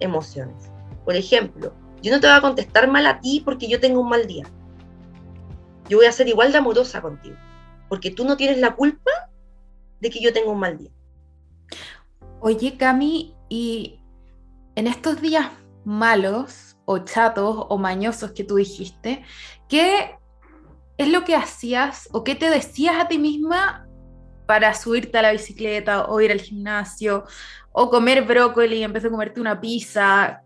Speaker 2: emociones. Por ejemplo, yo no te voy a contestar mal a ti porque yo tengo un mal día. Yo voy a ser igual de amorosa contigo, porque tú no tienes la culpa de que yo tenga un mal día.
Speaker 1: Oye, Cami, y en estos días malos o chatos o mañosos que tú dijiste, ¿qué es lo que hacías o qué te decías a ti misma para subirte a la bicicleta o ir al gimnasio o comer brócoli en vez de comerte una pizza?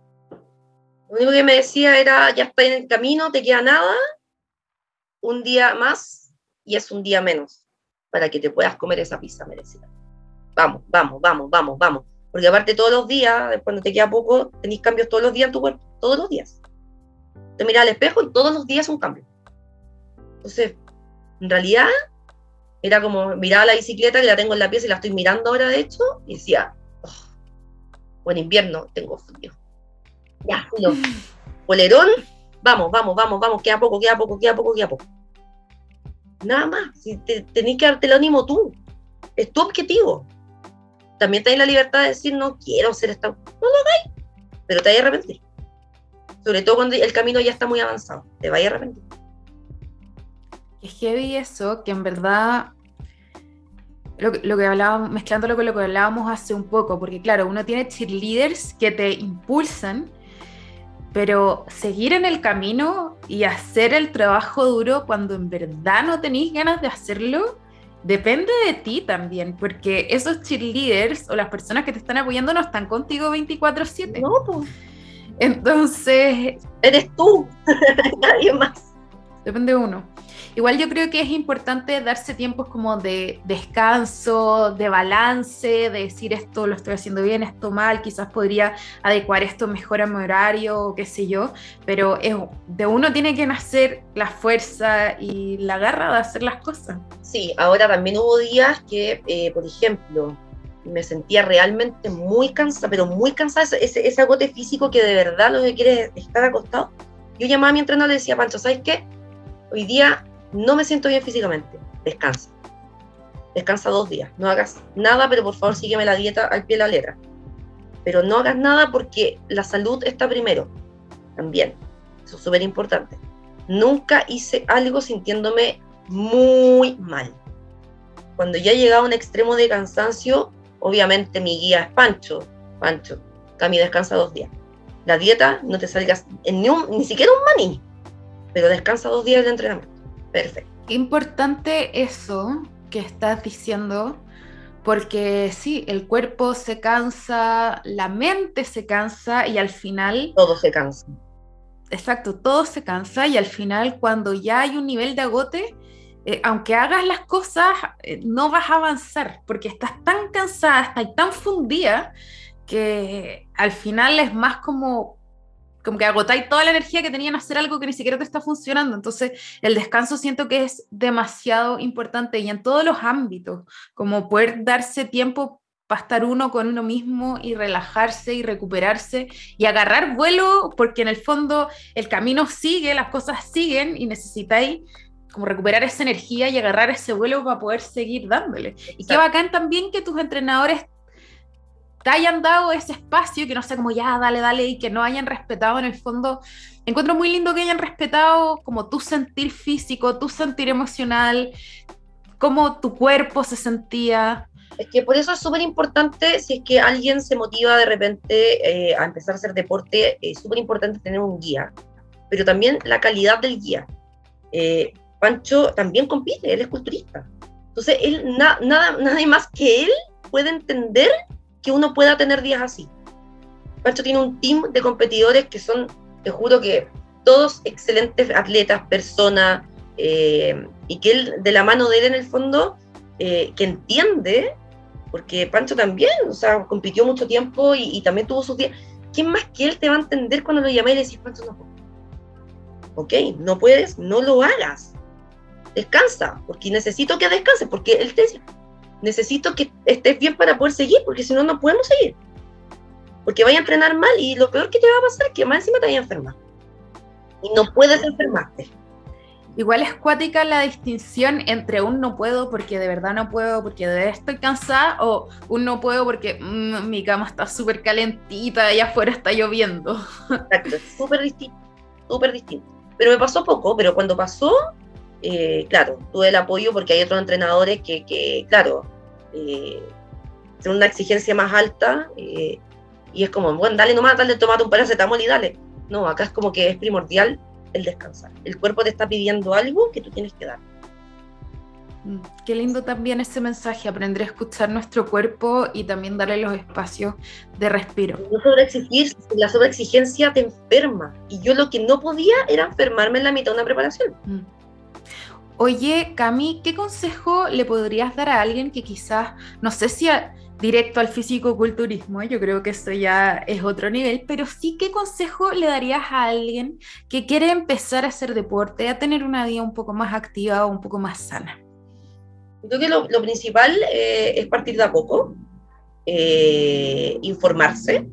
Speaker 2: Lo único que me decía era, ya está en el camino, te queda nada, un día más y es un día menos para que te puedas comer esa pizza merecida. Vamos, vamos, vamos, vamos, vamos. Porque aparte todos los días, cuando te queda poco, tenéis cambios todos los días en tu cuerpo, todos los días. Te miras al espejo y todos los días un cambio. Entonces, en realidad, era como miraba la bicicleta que la tengo en la pieza y la estoy mirando ahora, de hecho, y decía, oh, buen invierno, tengo frío. Ya, frío. Polerón, vamos, vamos, vamos, vamos, queda poco, queda poco, queda poco, queda poco. Nada más, si tenés que darte el ánimo tú. Es tu objetivo también tenés la libertad de decir, no quiero ser esta... No lo hagáis, pero te vais a arrepentir. Sobre todo cuando el camino ya está muy avanzado, te vais a arrepentir.
Speaker 1: Es heavy eso, que en verdad lo, lo, que hablábamos, mezclándolo con lo que hablábamos hace un poco, porque claro, uno tiene cheerleaders que te impulsan, pero seguir en el camino y hacer el trabajo duro cuando en verdad no tenéis ganas de hacerlo, depende de ti también, porque esos cheerleaders o las personas que te están apoyando no están contigo 24/7.
Speaker 2: No, pues.
Speaker 1: Entonces...
Speaker 2: Eres tú, nadie más.
Speaker 1: Depende de uno. Igual yo creo que es importante darse tiempos como de descanso, de balance, de decir esto lo estoy haciendo bien, esto mal, quizás podría adecuar esto mejor a mi horario, o qué sé yo, pero es, de uno tiene que nacer la fuerza y la garra de hacer las cosas.
Speaker 2: Sí, ahora también hubo días que, eh, por ejemplo, me sentía realmente muy cansada, pero muy cansada, ese, ese agote físico que de verdad lo que quiere es estar acostado. Yo llamaba a mi entrenador y le decía, Pancho, ¿sabes qué? Hoy día no me siento bien físicamente, descansa. Descansa dos días, no hagas nada, pero por favor sígueme la dieta al pie de la letra. Pero no hagas nada porque la salud está primero, también. Eso es súper importante. Nunca hice algo sintiéndome muy mal. Cuando ya llegaba a un extremo de cansancio, obviamente mi guía es Pancho. Pancho, Cami, descansa dos días. La dieta, no te salgas ni, ni siquiera un maní, pero descansa dos días de entrenamiento. Perfecto.
Speaker 1: Importante eso que estás diciendo, porque sí, el cuerpo se cansa, la mente se cansa y al final...
Speaker 2: Todo se cansa.
Speaker 1: Exacto, todo se cansa y al final cuando ya hay un nivel de agote, eh, aunque hagas las cosas, eh, no vas a avanzar porque estás tan cansada, estás tan fundida que al final es más como como que agotáis toda la energía que tenían a hacer algo que ni siquiera te está funcionando. Entonces, el descanso siento que es demasiado importante y en todos los ámbitos, como poder darse tiempo para estar uno con uno mismo y relajarse y recuperarse y agarrar vuelo, porque en el fondo el camino sigue, las cosas siguen y necesitáis como recuperar esa energía y agarrar ese vuelo para poder seguir dándole. Y qué bacán también que tus entrenadores te hayan dado ese espacio, que no sea como ya, dale, dale, y que no hayan respetado en el fondo. Encuentro muy lindo que hayan respetado como tu sentir físico, tu sentir emocional, cómo tu cuerpo se sentía.
Speaker 2: Es que por eso es súper importante, si es que alguien se motiva de repente eh, a empezar a hacer deporte, es súper importante tener un guía, pero también la calidad del guía. Eh, Pancho también compite, él es culturista. Entonces, él, nada, nadie más que él puede entender que uno pueda tener días así. Pancho tiene un team de competidores que son, te juro que todos excelentes atletas, personas, eh, y que él, de la mano de él en el fondo, eh, que entiende, porque Pancho también, o sea, compitió mucho tiempo y, también tuvo sus días. ¿Quién más que él te va a entender cuando lo llamé y le decís, Pancho, no Ok, no puedes, no lo hagas. Descansa, porque necesito que descanses, porque él te dice, necesito que estés bien para poder seguir, porque si no, no podemos seguir. Porque vaya a entrenar mal y lo peor que te va a pasar es que más encima te vaya a enfermar. Y no puedes enfermarte.
Speaker 1: Igual es cuática la distinción entre un no puedo porque de verdad no puedo, porque de verdad estoy cansada, o un no puedo porque mm, mi cama está súper calentita y afuera está lloviendo.
Speaker 2: Exacto, súper distinto, súper distinto. Pero me pasó poco, pero cuando pasó, eh, claro, tuve el apoyo porque hay otros entrenadores que, que claro, eh, tienen una exigencia más alta eh, y es como, bueno, dale nomás, dale, tomate un paracetamol y dale. No, acá es como que es primordial el descansar. El cuerpo te está pidiendo algo que tú tienes que dar.
Speaker 1: Mm, qué lindo también ese mensaje, aprender a escuchar nuestro cuerpo y también darle los espacios de respiro.
Speaker 2: No sobreexigir, la sobreexigencia te enferma. Y yo lo que no podía era enfermarme en la mitad de una preparación. Mm.
Speaker 1: Oye, Cami, ¿qué consejo le podrías dar a alguien que quizás, no sé si directo al físico-culturismo, yo creo que eso ya es otro nivel, pero sí, ¿qué consejo le darías a alguien que quiere empezar a hacer deporte, a tener una vida un poco más activa o un poco más sana?
Speaker 2: Creo que lo, principal eh, es partir de a poco, eh, informarse,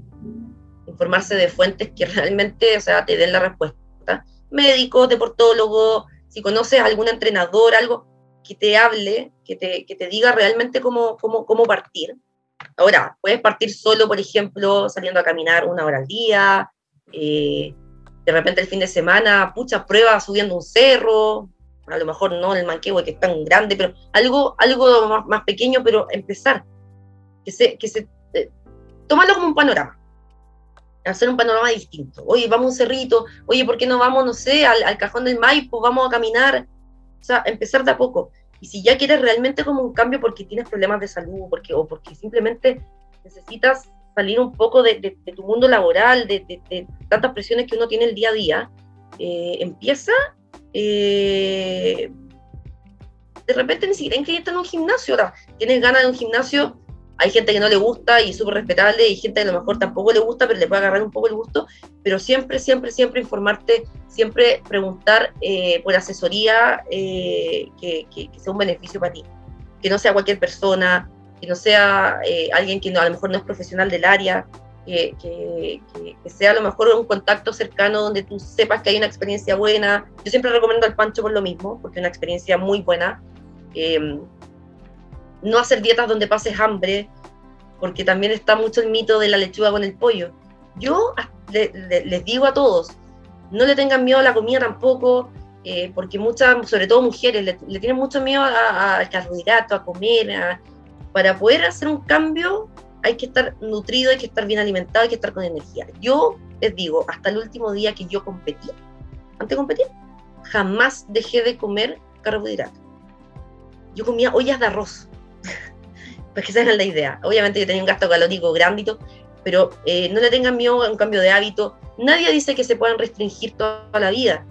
Speaker 2: informarse de fuentes que realmente o sea, te den la respuesta. Médicos, deportólogos, si conoces a algún entrenador, algo que te hable, que te, que te diga realmente cómo, cómo, cómo partir. Ahora, puedes partir solo, por ejemplo, saliendo a caminar una hora al día, eh, de repente el fin de semana, pucha, prueba subiendo un cerro, a lo mejor no el manquehue que es tan grande, pero algo, algo más, más pequeño, pero empezar, que se, que se, eh, como un panorama hacer un panorama distinto. Oye, vamos a un cerrito, oye, ¿por qué no vamos, no sé, al, cajón del Maipo, vamos a caminar? O sea, empezar de a poco. Y si ya quieres realmente como un cambio porque tienes problemas de salud porque, o porque simplemente necesitas salir un poco de, tu mundo laboral, de, tantas presiones que uno tiene el día a día, eh, empieza eh, de repente ni siquiera inscribirte en un gimnasio. Ahora, tienes ganas de un gimnasio, hay gente que no le gusta y súper respetable, y gente que a lo mejor tampoco le gusta, pero le puede agarrar un poco el gusto, pero siempre, siempre, siempre informarte, siempre preguntar eh, por asesoría eh, que, sea un beneficio para ti, que no sea cualquier persona, que no sea eh, alguien que a lo mejor no es profesional del área, que, que, sea a lo mejor un contacto cercano donde tú sepas que hay una experiencia buena. Yo siempre recomiendo al Pancho por lo mismo, porque es una experiencia muy buena. No hacer dietas donde pases hambre, porque también está mucho el mito de la lechuga con el pollo. Yo les digo a todos, no le tengan miedo a la comida tampoco, eh, porque muchas, sobre todo mujeres, le, tienen mucho miedo al carbohidrato, a comer. para poder hacer un cambio hay que estar nutrido, hay que estar bien alimentado, hay que estar con energía. Yo les digo, hasta el último día que yo competí, antes de competir, jamás dejé de comer carbohidratos. Yo comía ollas de arroz pues que esa es la idea. Obviamente yo tenía un gasto calórico grandito, pero eh, no le tengan miedo a un cambio de hábito. Nadie dice que se puedan restringir toda la vida.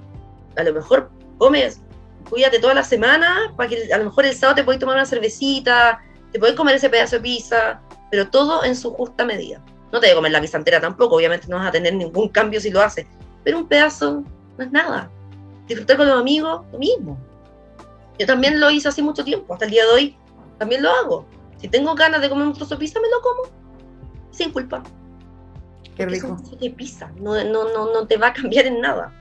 Speaker 2: A lo mejor comes, cuídate toda la semana, para que a lo mejor el sábado te puedes tomar una cervecita, te puedes comer ese pedazo de pizza, pero todo en su justa medida. No te debe comer la pizza entera tampoco, obviamente no vas a tener ningún cambio si lo haces, pero un pedazo no es nada. Disfrutar con los amigos, lo mismo. Yo también lo hice hace mucho tiempo, hasta el día de hoy también lo hago. Si tengo ganas de comer un trozo de pizza, me lo como, sin culpa.
Speaker 1: Qué rico.
Speaker 2: Es de pizza, no, no, no, no te va a cambiar en nada.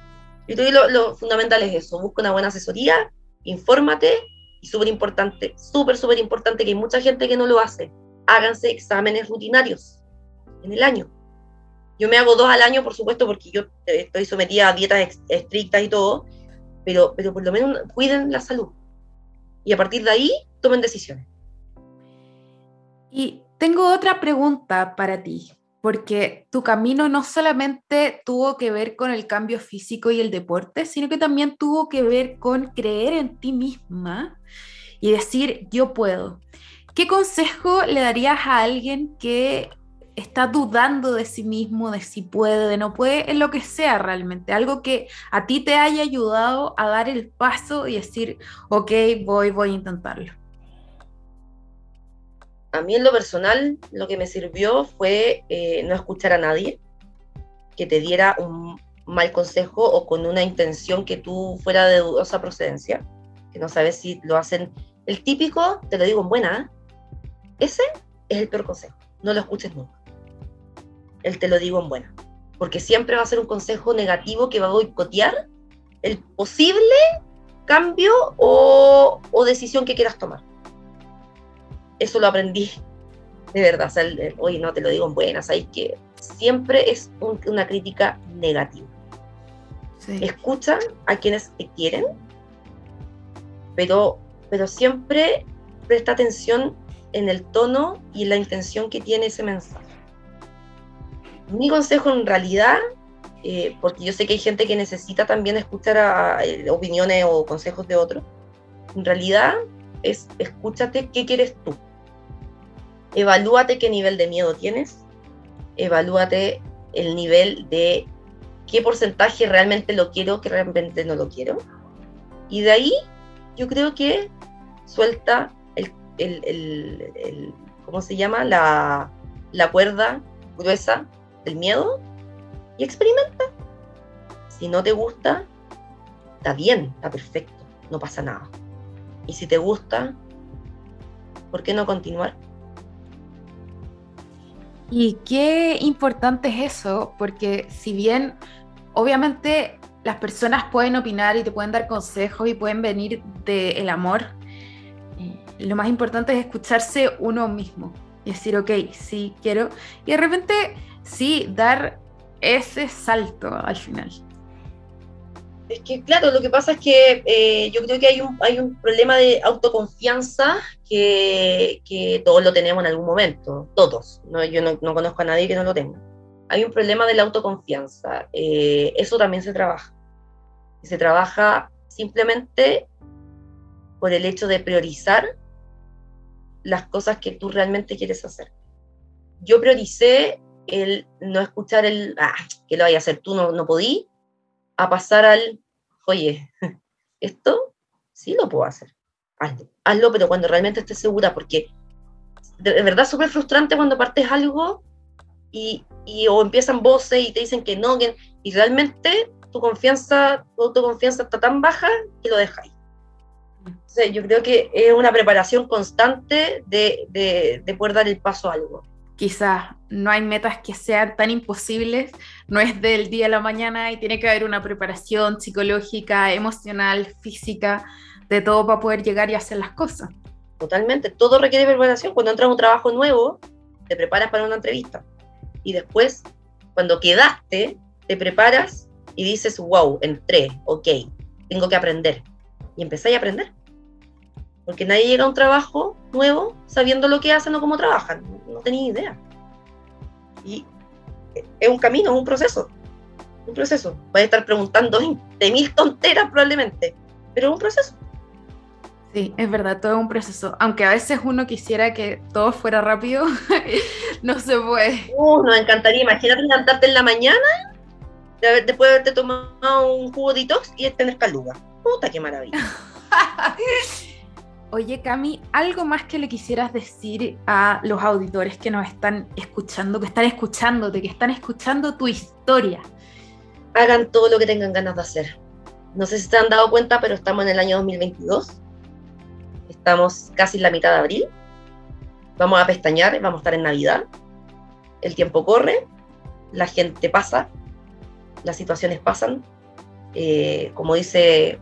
Speaker 2: Que lo, lo fundamental es eso, busca una buena asesoría, infórmate y súper importante, súper, súper importante que hay mucha gente que no lo hace. Háganse exámenes rutinarios en el año. Yo me hago dos al año, por supuesto, porque yo eh, estoy sometida a dietas estrictas y todo, pero, pero por lo menos cuiden la salud. Y a partir de ahí, tomen decisiones.
Speaker 1: Y tengo otra pregunta para ti porque tu camino no solamente tuvo que ver con el cambio físico y el deporte, sino que también tuvo que ver con creer en ti misma y decir, yo puedo. ¿Qué consejo le darías a alguien que está dudando de sí mismo, de si puede, de no puede, en lo que sea realmente? Algo que a ti te haya ayudado a dar el paso y decir, ok, voy, voy a intentarlo
Speaker 2: a mí en lo personal lo que me sirvió fue eh, no escuchar a nadie que te diera un mal consejo o con una intención que tú fuera de dudosa procedencia, que no sabes si lo hacen. El típico, te lo digo en buena, ese es el peor consejo, no lo escuches nunca. El te lo digo en buena, porque siempre va a ser un consejo negativo que va a boicotear el posible cambio o, o decisión que quieras tomar eso lo aprendí de verdad. hoy no te lo digo en buenas, hay que siempre es una crítica negativa. Escucha a quienes te quieren, pero, pero siempre presta atención en el tono y la intención que tiene ese mensaje. Mi consejo en realidad, eh, porque yo sé que hay gente que necesita también escuchar a, eh, opiniones o consejos de otros, en realidad es escúchate qué quieres tú evalúate qué nivel de miedo tienes, evalúate el nivel de qué porcentaje realmente lo quiero, qué realmente no lo quiero. Y de ahí yo creo que suelta el, el, ¿cómo se llama? La, la cuerda gruesa del miedo y experimenta. Si no te gusta, está bien, está perfecto, no pasa nada. Y si te gusta, ¿por qué no continuar?
Speaker 1: Y qué importante es eso, porque si bien obviamente las personas pueden opinar y te pueden dar consejos y pueden venir del amor, eh, lo más importante es escucharse uno mismo y decir, ok, sí, quiero. Y de repente, sí, dar ese salto al final.
Speaker 2: Es que, claro, lo que pasa es que eh, yo creo que hay un, hay un problema de autoconfianza que, que todos lo tenemos en algún momento, todos. ¿no? Yo no, no, conozco a nadie que no lo tenga. Hay un problema de la autoconfianza. Eh, eso también se trabaja. Se trabaja simplemente por el hecho de priorizar las cosas que tú realmente quieres hacer. Yo prioricé el no escuchar el, ah, que lo vaya a hacer tú, no, no podí, a pasar al, oye, esto sí lo puedo hacer, hazlo, hazlo, pero cuando realmente estés segura, porque de, verdad es súper frustrante cuando partes algo y, y, o empiezan voces y te dicen que no, y realmente tu confianza, tu autoconfianza está tan baja que lo dejáis. yo creo que es una preparación constante de, de, de poder dar el paso a algo
Speaker 1: quizás no hay metas que sean tan imposibles, no es del día a la mañana y tiene que haber una preparación psicológica, emocional, física, de todo para poder llegar y hacer las cosas.
Speaker 2: Totalmente, todo requiere preparación. Cuando entras a un trabajo nuevo, te preparas para una entrevista. Y después, cuando quedaste, te preparas y dices, wow, entré, ok, tengo que aprender. Y empezáis a aprender. Porque nadie llega a un trabajo nuevo sabiendo lo que hacen o cómo trabajan. No, tenía idea. Y es un camino, es un proceso. Un proceso. Puedes estar preguntando de mil tonteras probablemente, pero es un proceso.
Speaker 1: Sí, es verdad, todo es un proceso. Aunque a veces uno quisiera que todo fuera rápido, no se puede.
Speaker 2: Uh, nos encantaría. Imagínate levantarte en la mañana, después de haberte tomado un jugo detox y tener caluga. Puta, qué maravilla.
Speaker 1: Oye, Cami, ¿algo más que le quisieras decir a los auditores que nos están escuchando, que están escuchándote, que están escuchando tu historia?
Speaker 2: Hagan todo lo que tengan ganas de hacer. No sé si se han dado cuenta, pero estamos en el año 2022. Estamos casi en la mitad de abril. Vamos a pestañear, vamos a estar en Navidad. El tiempo corre, la gente pasa, las situaciones pasan. Eh, como dice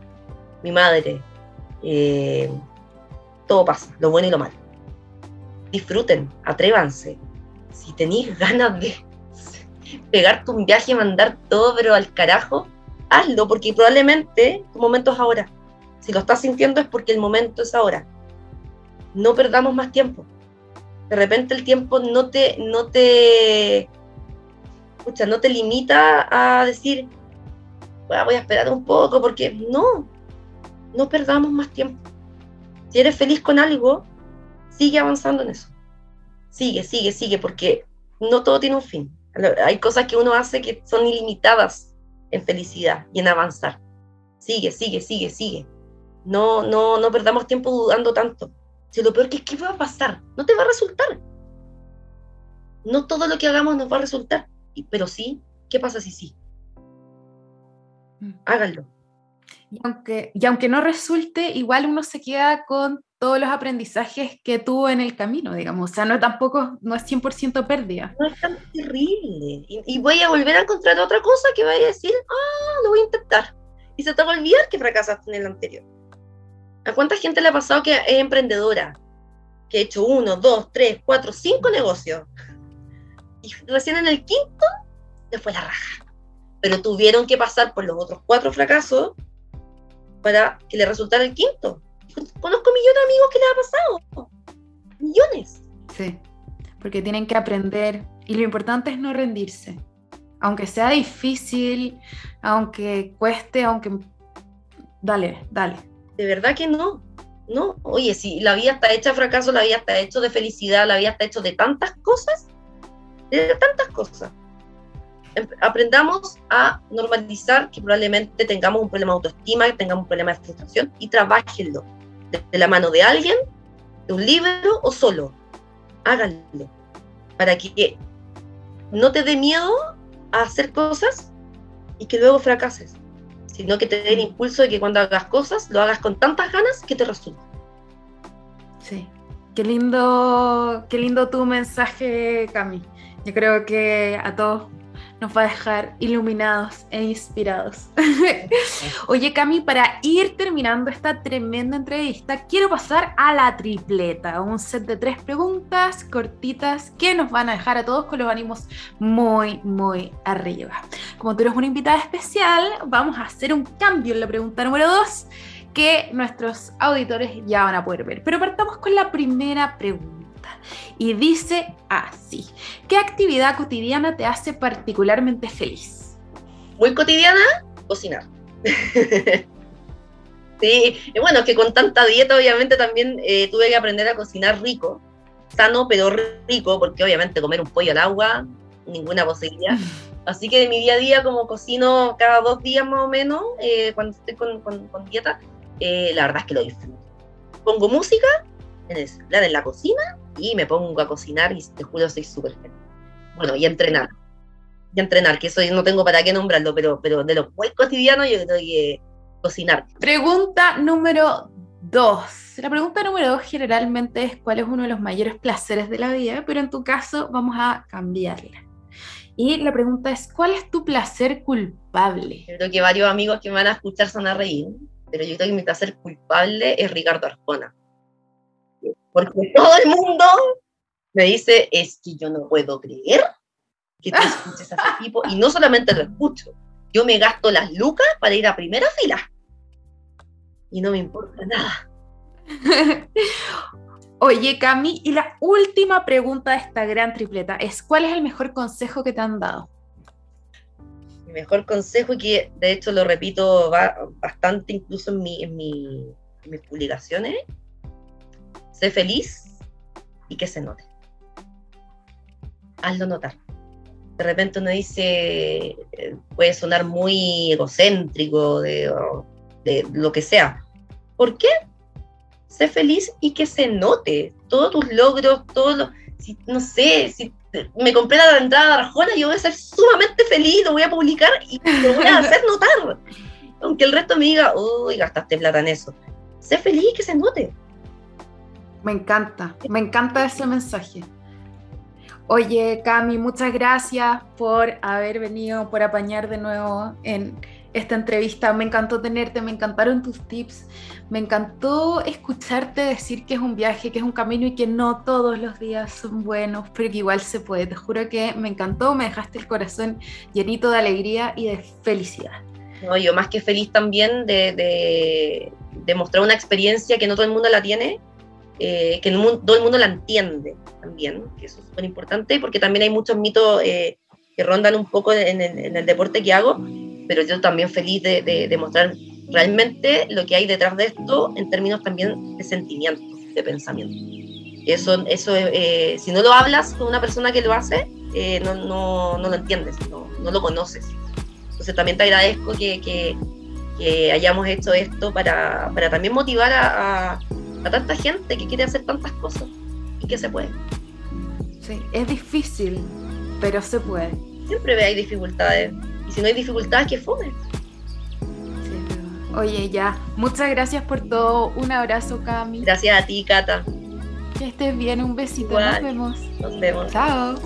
Speaker 2: mi madre, eh, todo pasa, lo bueno y lo malo. Disfruten, atrévanse. Si tenéis ganas de pegarte un viaje y mandar todo, pero al carajo, hazlo, porque probablemente tu momento es ahora. Si lo estás sintiendo es porque el momento es ahora. No perdamos más tiempo. De repente el tiempo no te, no te, escucha, no te limita a decir, voy a esperar un poco, porque no, no perdamos más tiempo. Si eres feliz con algo, sigue avanzando en eso. Sigue, sigue, sigue, porque no todo tiene un fin. Hay cosas que uno hace que son ilimitadas en felicidad y en avanzar. Sigue, sigue, sigue, sigue. No, no, no perdamos tiempo dudando tanto. Si lo peor que es que va a pasar, no te va a resultar. No todo lo que hagamos nos va a resultar, pero sí, ¿qué pasa si sí? Mm. Háganlo.
Speaker 1: Y aunque, y aunque no resulte, igual uno se queda con todos los aprendizajes que tuvo en el camino, digamos. O sea, no tampoco, no es 100% pérdida.
Speaker 2: No es tan terrible. Y, voy a volver a encontrar otra cosa que vaya a decir, ah, lo voy a intentar. Y se te va a olvidar que fracasaste en el anterior. ¿A cuánta gente le ha pasado que es emprendedora? Que ha hecho uno, dos, tres, cuatro, cinco negocios. Y recién en el quinto le fue la raja. Pero tuvieron que pasar por los otros cuatro fracasos para que le resultara el quinto. Conozco millones de amigos que les ha pasado. Millones.
Speaker 1: Sí, porque tienen que aprender y lo importante es no rendirse. Aunque sea difícil, aunque cueste, aunque... Dale, dale.
Speaker 2: De verdad que no. No, oye, si la vida está hecha de fracaso, la vida está hecha de felicidad, la vida está hecha de tantas cosas, de tantas cosas. Aprendamos a normalizar que probablemente tengamos un problema de autoestima, que tengamos un problema de frustración y trabajenlo de la mano de alguien, de un libro o solo. Háganlo para que no te dé miedo a hacer cosas y que luego fracases, sino que te dé el impulso de que cuando hagas cosas lo hagas con tantas ganas que te resulte.
Speaker 1: Sí, qué lindo, qué lindo tu mensaje, Cami. Yo creo que a todos nos va a dejar iluminados e inspirados. Oye, Cami, para ir terminando esta tremenda entrevista, quiero pasar a la tripleta, un set de tres preguntas cortitas que nos van a dejar a todos con los ánimos muy, muy arriba. Como tú eres una invitada especial, vamos a hacer un cambio en la pregunta número dos que nuestros auditores ya van a poder ver. Pero partamos con la primera pregunta y dice así, ¿qué actividad cotidiana te hace particularmente feliz?
Speaker 2: Muy cotidiana, cocinar. sí, bueno, que con tanta dieta obviamente también eh, tuve que aprender a cocinar rico, sano pero rico, porque obviamente comer un pollo al agua, ninguna posibilidad. Así que de mi día a día, como cocino cada dos días más o menos, eh, cuando estoy con, dieta, eh, la verdad es que lo disfruto. Pongo música en, el, en la cocina y me pongo a cocinar y te juro soy súper feliz. Bueno, y entrenar. Y entrenar, que eso no tengo para qué nombrarlo, pero, pero de lo muy cotidiano yo creo que cocinar.
Speaker 1: Pregunta número dos. La pregunta número dos generalmente es cuál es uno de los mayores placeres de la vida, pero en tu caso vamos a cambiarla. Y la pregunta es, ¿cuál es tu placer culpable?
Speaker 2: Yo creo que varios amigos que me van a escuchar son a reír, pero yo creo que mi placer culpable es Ricardo Arjona. Porque todo el mundo me dice, es que yo no puedo creer que tú escuches a ese tipo. Y no solamente lo escucho, yo me gasto las lucas para ir a primera fila. Y no me importa nada.
Speaker 1: Oye, Cami, y la última pregunta de esta gran tripleta es, ¿cuál es el mejor consejo que te han dado?
Speaker 2: Mi mejor consejo, y que de hecho lo repito bastante incluso en, mi, en, mi, en mis publicaciones, sé feliz y que se note. Hazlo notar. De repente uno dice, eh, puede sonar muy egocéntrico, de, de lo que sea. ¿Por qué? sé feliz y que se note todos tus logros, todos los, si, no sé, si me compré la entrada de Arjona, yo voy a ser sumamente feliz, lo voy a publicar y lo voy a hacer notar. Aunque el resto me diga, uy, gastaste plata en eso. Sé feliz y que se note.
Speaker 1: Me encanta, me encanta ese mensaje. Oye, Cami, muchas gracias por haber venido, por apañar de nuevo en esta entrevista. Me encantó tenerte, me encantaron tus tips, me encantó escucharte decir que es un viaje, que es un camino y que no todos los días son buenos, pero que igual se puede. Te juro que me encantó, me dejaste el corazón llenito de alegría y de felicidad.
Speaker 2: No, yo más que feliz también de, de, mostrar una experiencia que no todo el mundo la tiene, eh, que todo el mundo la entiende también, que eso es súper importante, porque también hay muchos mitos eh, que rondan un poco en, en el deporte que hago, pero yo también feliz de, de, mostrar realmente lo que hay detrás de esto en términos también de sentimiento, de pensamiento. Eso, eso eh, si no lo hablas con una persona que lo hace, eh, no, no, no, lo entiendes, no, no, lo conoces. Entonces también te agradezco que, que, que hayamos hecho esto para, para también motivar a, a, a, tanta gente que quiere hacer tantas cosas y que se puede.
Speaker 1: Sí, es difícil, pero se puede.
Speaker 2: Siempre hay dificultades y si no hay dificultades, que fome.
Speaker 1: Oye, ya. Muchas gracias por todo. Un abrazo, Cami.
Speaker 2: Gracias a ti, Cata.
Speaker 1: Que estés bien. Un besito. Nos vemos.
Speaker 2: Nos vemos.
Speaker 1: Chao.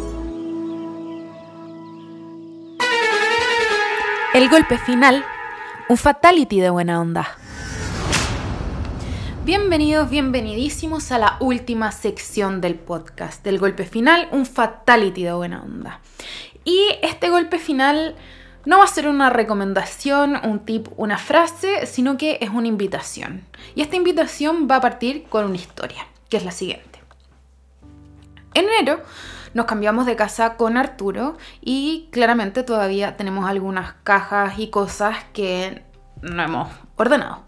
Speaker 1: El golpe final. Un fatality de buena onda. Bienvenidos, bienvenidísimos a la última sección del podcast. Del golpe final, un fatality de buena onda. Y este golpe final no va a ser una recomendación, un tip, una frase, sino que es una invitación. Y esta invitación va a partir con una historia, que es la siguiente. En enero nos cambiamos de casa con Arturo y claramente todavía tenemos algunas cajas y cosas que no hemos ordenado.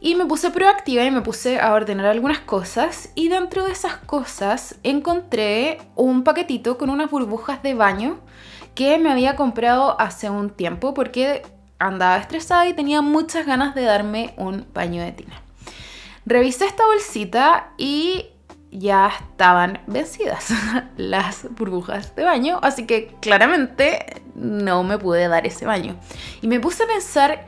Speaker 1: Y me puse proactiva y me puse a ordenar algunas cosas y dentro de esas cosas encontré un paquetito con unas burbujas de baño que me había comprado hace un tiempo porque andaba estresada y tenía muchas ganas de darme un baño de tina. Revisé esta bolsita y ya estaban vencidas las burbujas de baño, así que claramente no me pude dar ese baño. Y me puse a pensar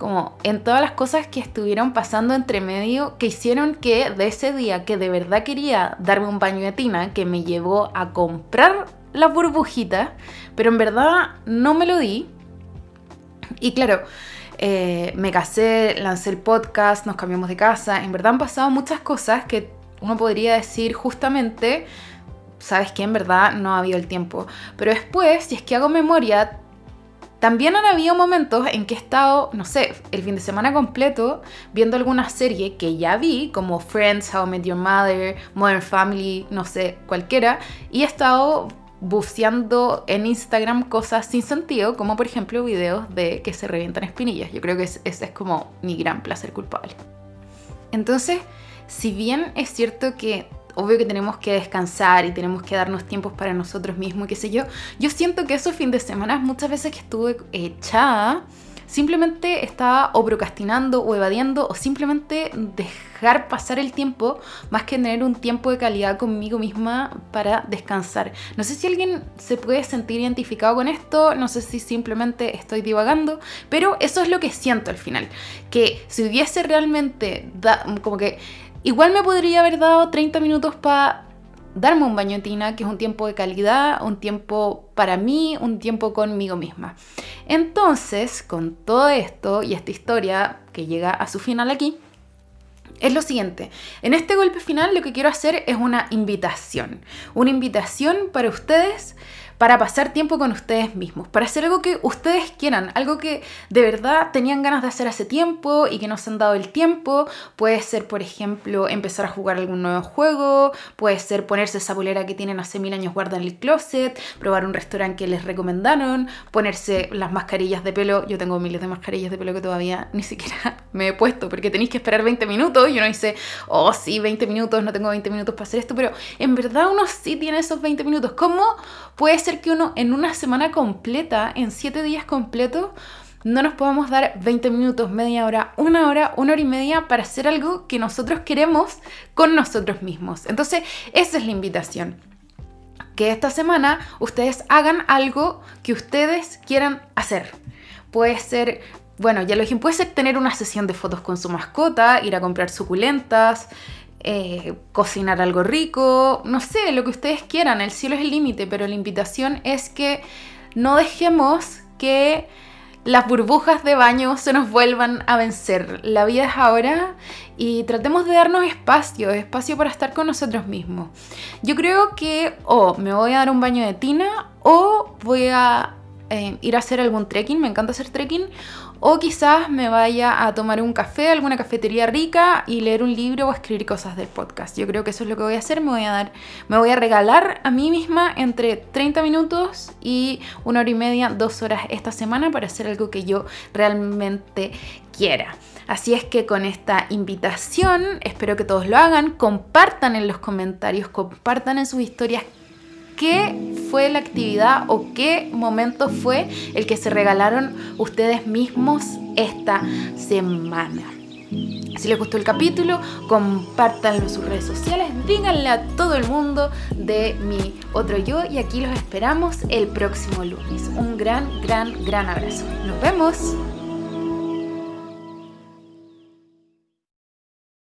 Speaker 1: como en todas las cosas que estuvieron pasando entre medio que hicieron que de ese día que de verdad quería darme un baño de tina, que me llevó a comprar la burbujita, pero en verdad no me lo di. Y claro, eh, me casé, lancé el podcast, nos cambiamos de casa. En verdad han pasado muchas cosas que uno podría decir justamente, sabes que en verdad no ha habido el tiempo. Pero después, si es que hago memoria, también han habido momentos en que he estado, no sé, el fin de semana completo viendo alguna serie que ya vi, como Friends, How I Met Your Mother, Modern Family, no sé, cualquiera, y he estado buceando en Instagram cosas sin sentido, como por ejemplo videos de que se revientan espinillas. Yo creo que ese es como mi gran placer culpable. Entonces, si bien es cierto que obvio que tenemos que descansar y tenemos que darnos tiempos para nosotros mismos qué sé yo, yo siento que esos fines de semana muchas veces que estuve echada, simplemente estaba o procrastinando o evadiendo o simplemente dejar pasar el tiempo más que tener un tiempo de calidad conmigo misma para descansar. No sé si alguien se puede sentir identificado con esto, no sé si simplemente estoy divagando, pero eso es lo que siento al final, que si hubiese realmente como que igual me podría haber dado 30 minutos para darme un baño tina, que es un tiempo de calidad, un tiempo para mí, un tiempo conmigo misma. Entonces, con todo esto y esta historia que llega a su final aquí, es lo siguiente, en este golpe final lo que quiero hacer es una invitación, una invitación para ustedes para pasar tiempo con ustedes mismos, para hacer algo que ustedes quieran, algo que de verdad tenían ganas de hacer hace tiempo y que no se han dado el tiempo. Puede ser, por ejemplo, empezar a jugar algún nuevo juego, puede ser ponerse esa bolera que tienen hace mil años guardada en el closet, probar un restaurante que les recomendaron, ponerse las mascarillas de pelo. Yo tengo miles de mascarillas de pelo que todavía ni siquiera me he puesto porque tenéis que esperar 20 minutos y uno dice, oh sí, 20 minutos, no tengo 20 minutos para hacer esto, pero en verdad uno sí tiene esos 20 minutos. ¿Cómo puede ser que uno en una semana completa, en siete días completos, no nos podamos dar 20 minutos, media hora, una hora, una hora y media para hacer algo que nosotros queremos con nosotros mismos. Entonces, esa es la invitación. Que esta semana ustedes hagan algo que ustedes quieran hacer. Puede ser, bueno, ya lo dije, puede ser tener una sesión de fotos con su mascota, ir a comprar suculentas, eh, cocinar algo rico, no sé, lo que ustedes quieran, el cielo es el límite, pero la invitación es que no dejemos que las burbujas de baño se nos vuelvan a vencer. La vida es ahora y tratemos de darnos espacio, espacio para estar con nosotros mismos. Yo creo que o me voy a dar un baño de tina o voy a eh, ir a hacer algún trekking, me encanta hacer trekking, o quizás me vaya a tomar un café, alguna cafetería rica y leer un libro o escribir cosas del podcast. Yo creo que eso es lo que voy a hacer, me voy a dar, me voy a regalar a mí misma entre 30 minutos y una hora y media, dos horas esta semana para hacer algo que yo realmente quiera. Así es que con esta invitación, espero que todos lo hagan, compartan en los comentarios, compartan en sus historias qué fue la actividad o qué momento fue el que se regalaron ustedes mismos esta semana. Si les gustó el capítulo, compártanlo en sus redes sociales, díganle a todo el mundo de mi otro yo y aquí los esperamos el próximo lunes. Un gran, gran, gran abrazo. Nos vemos.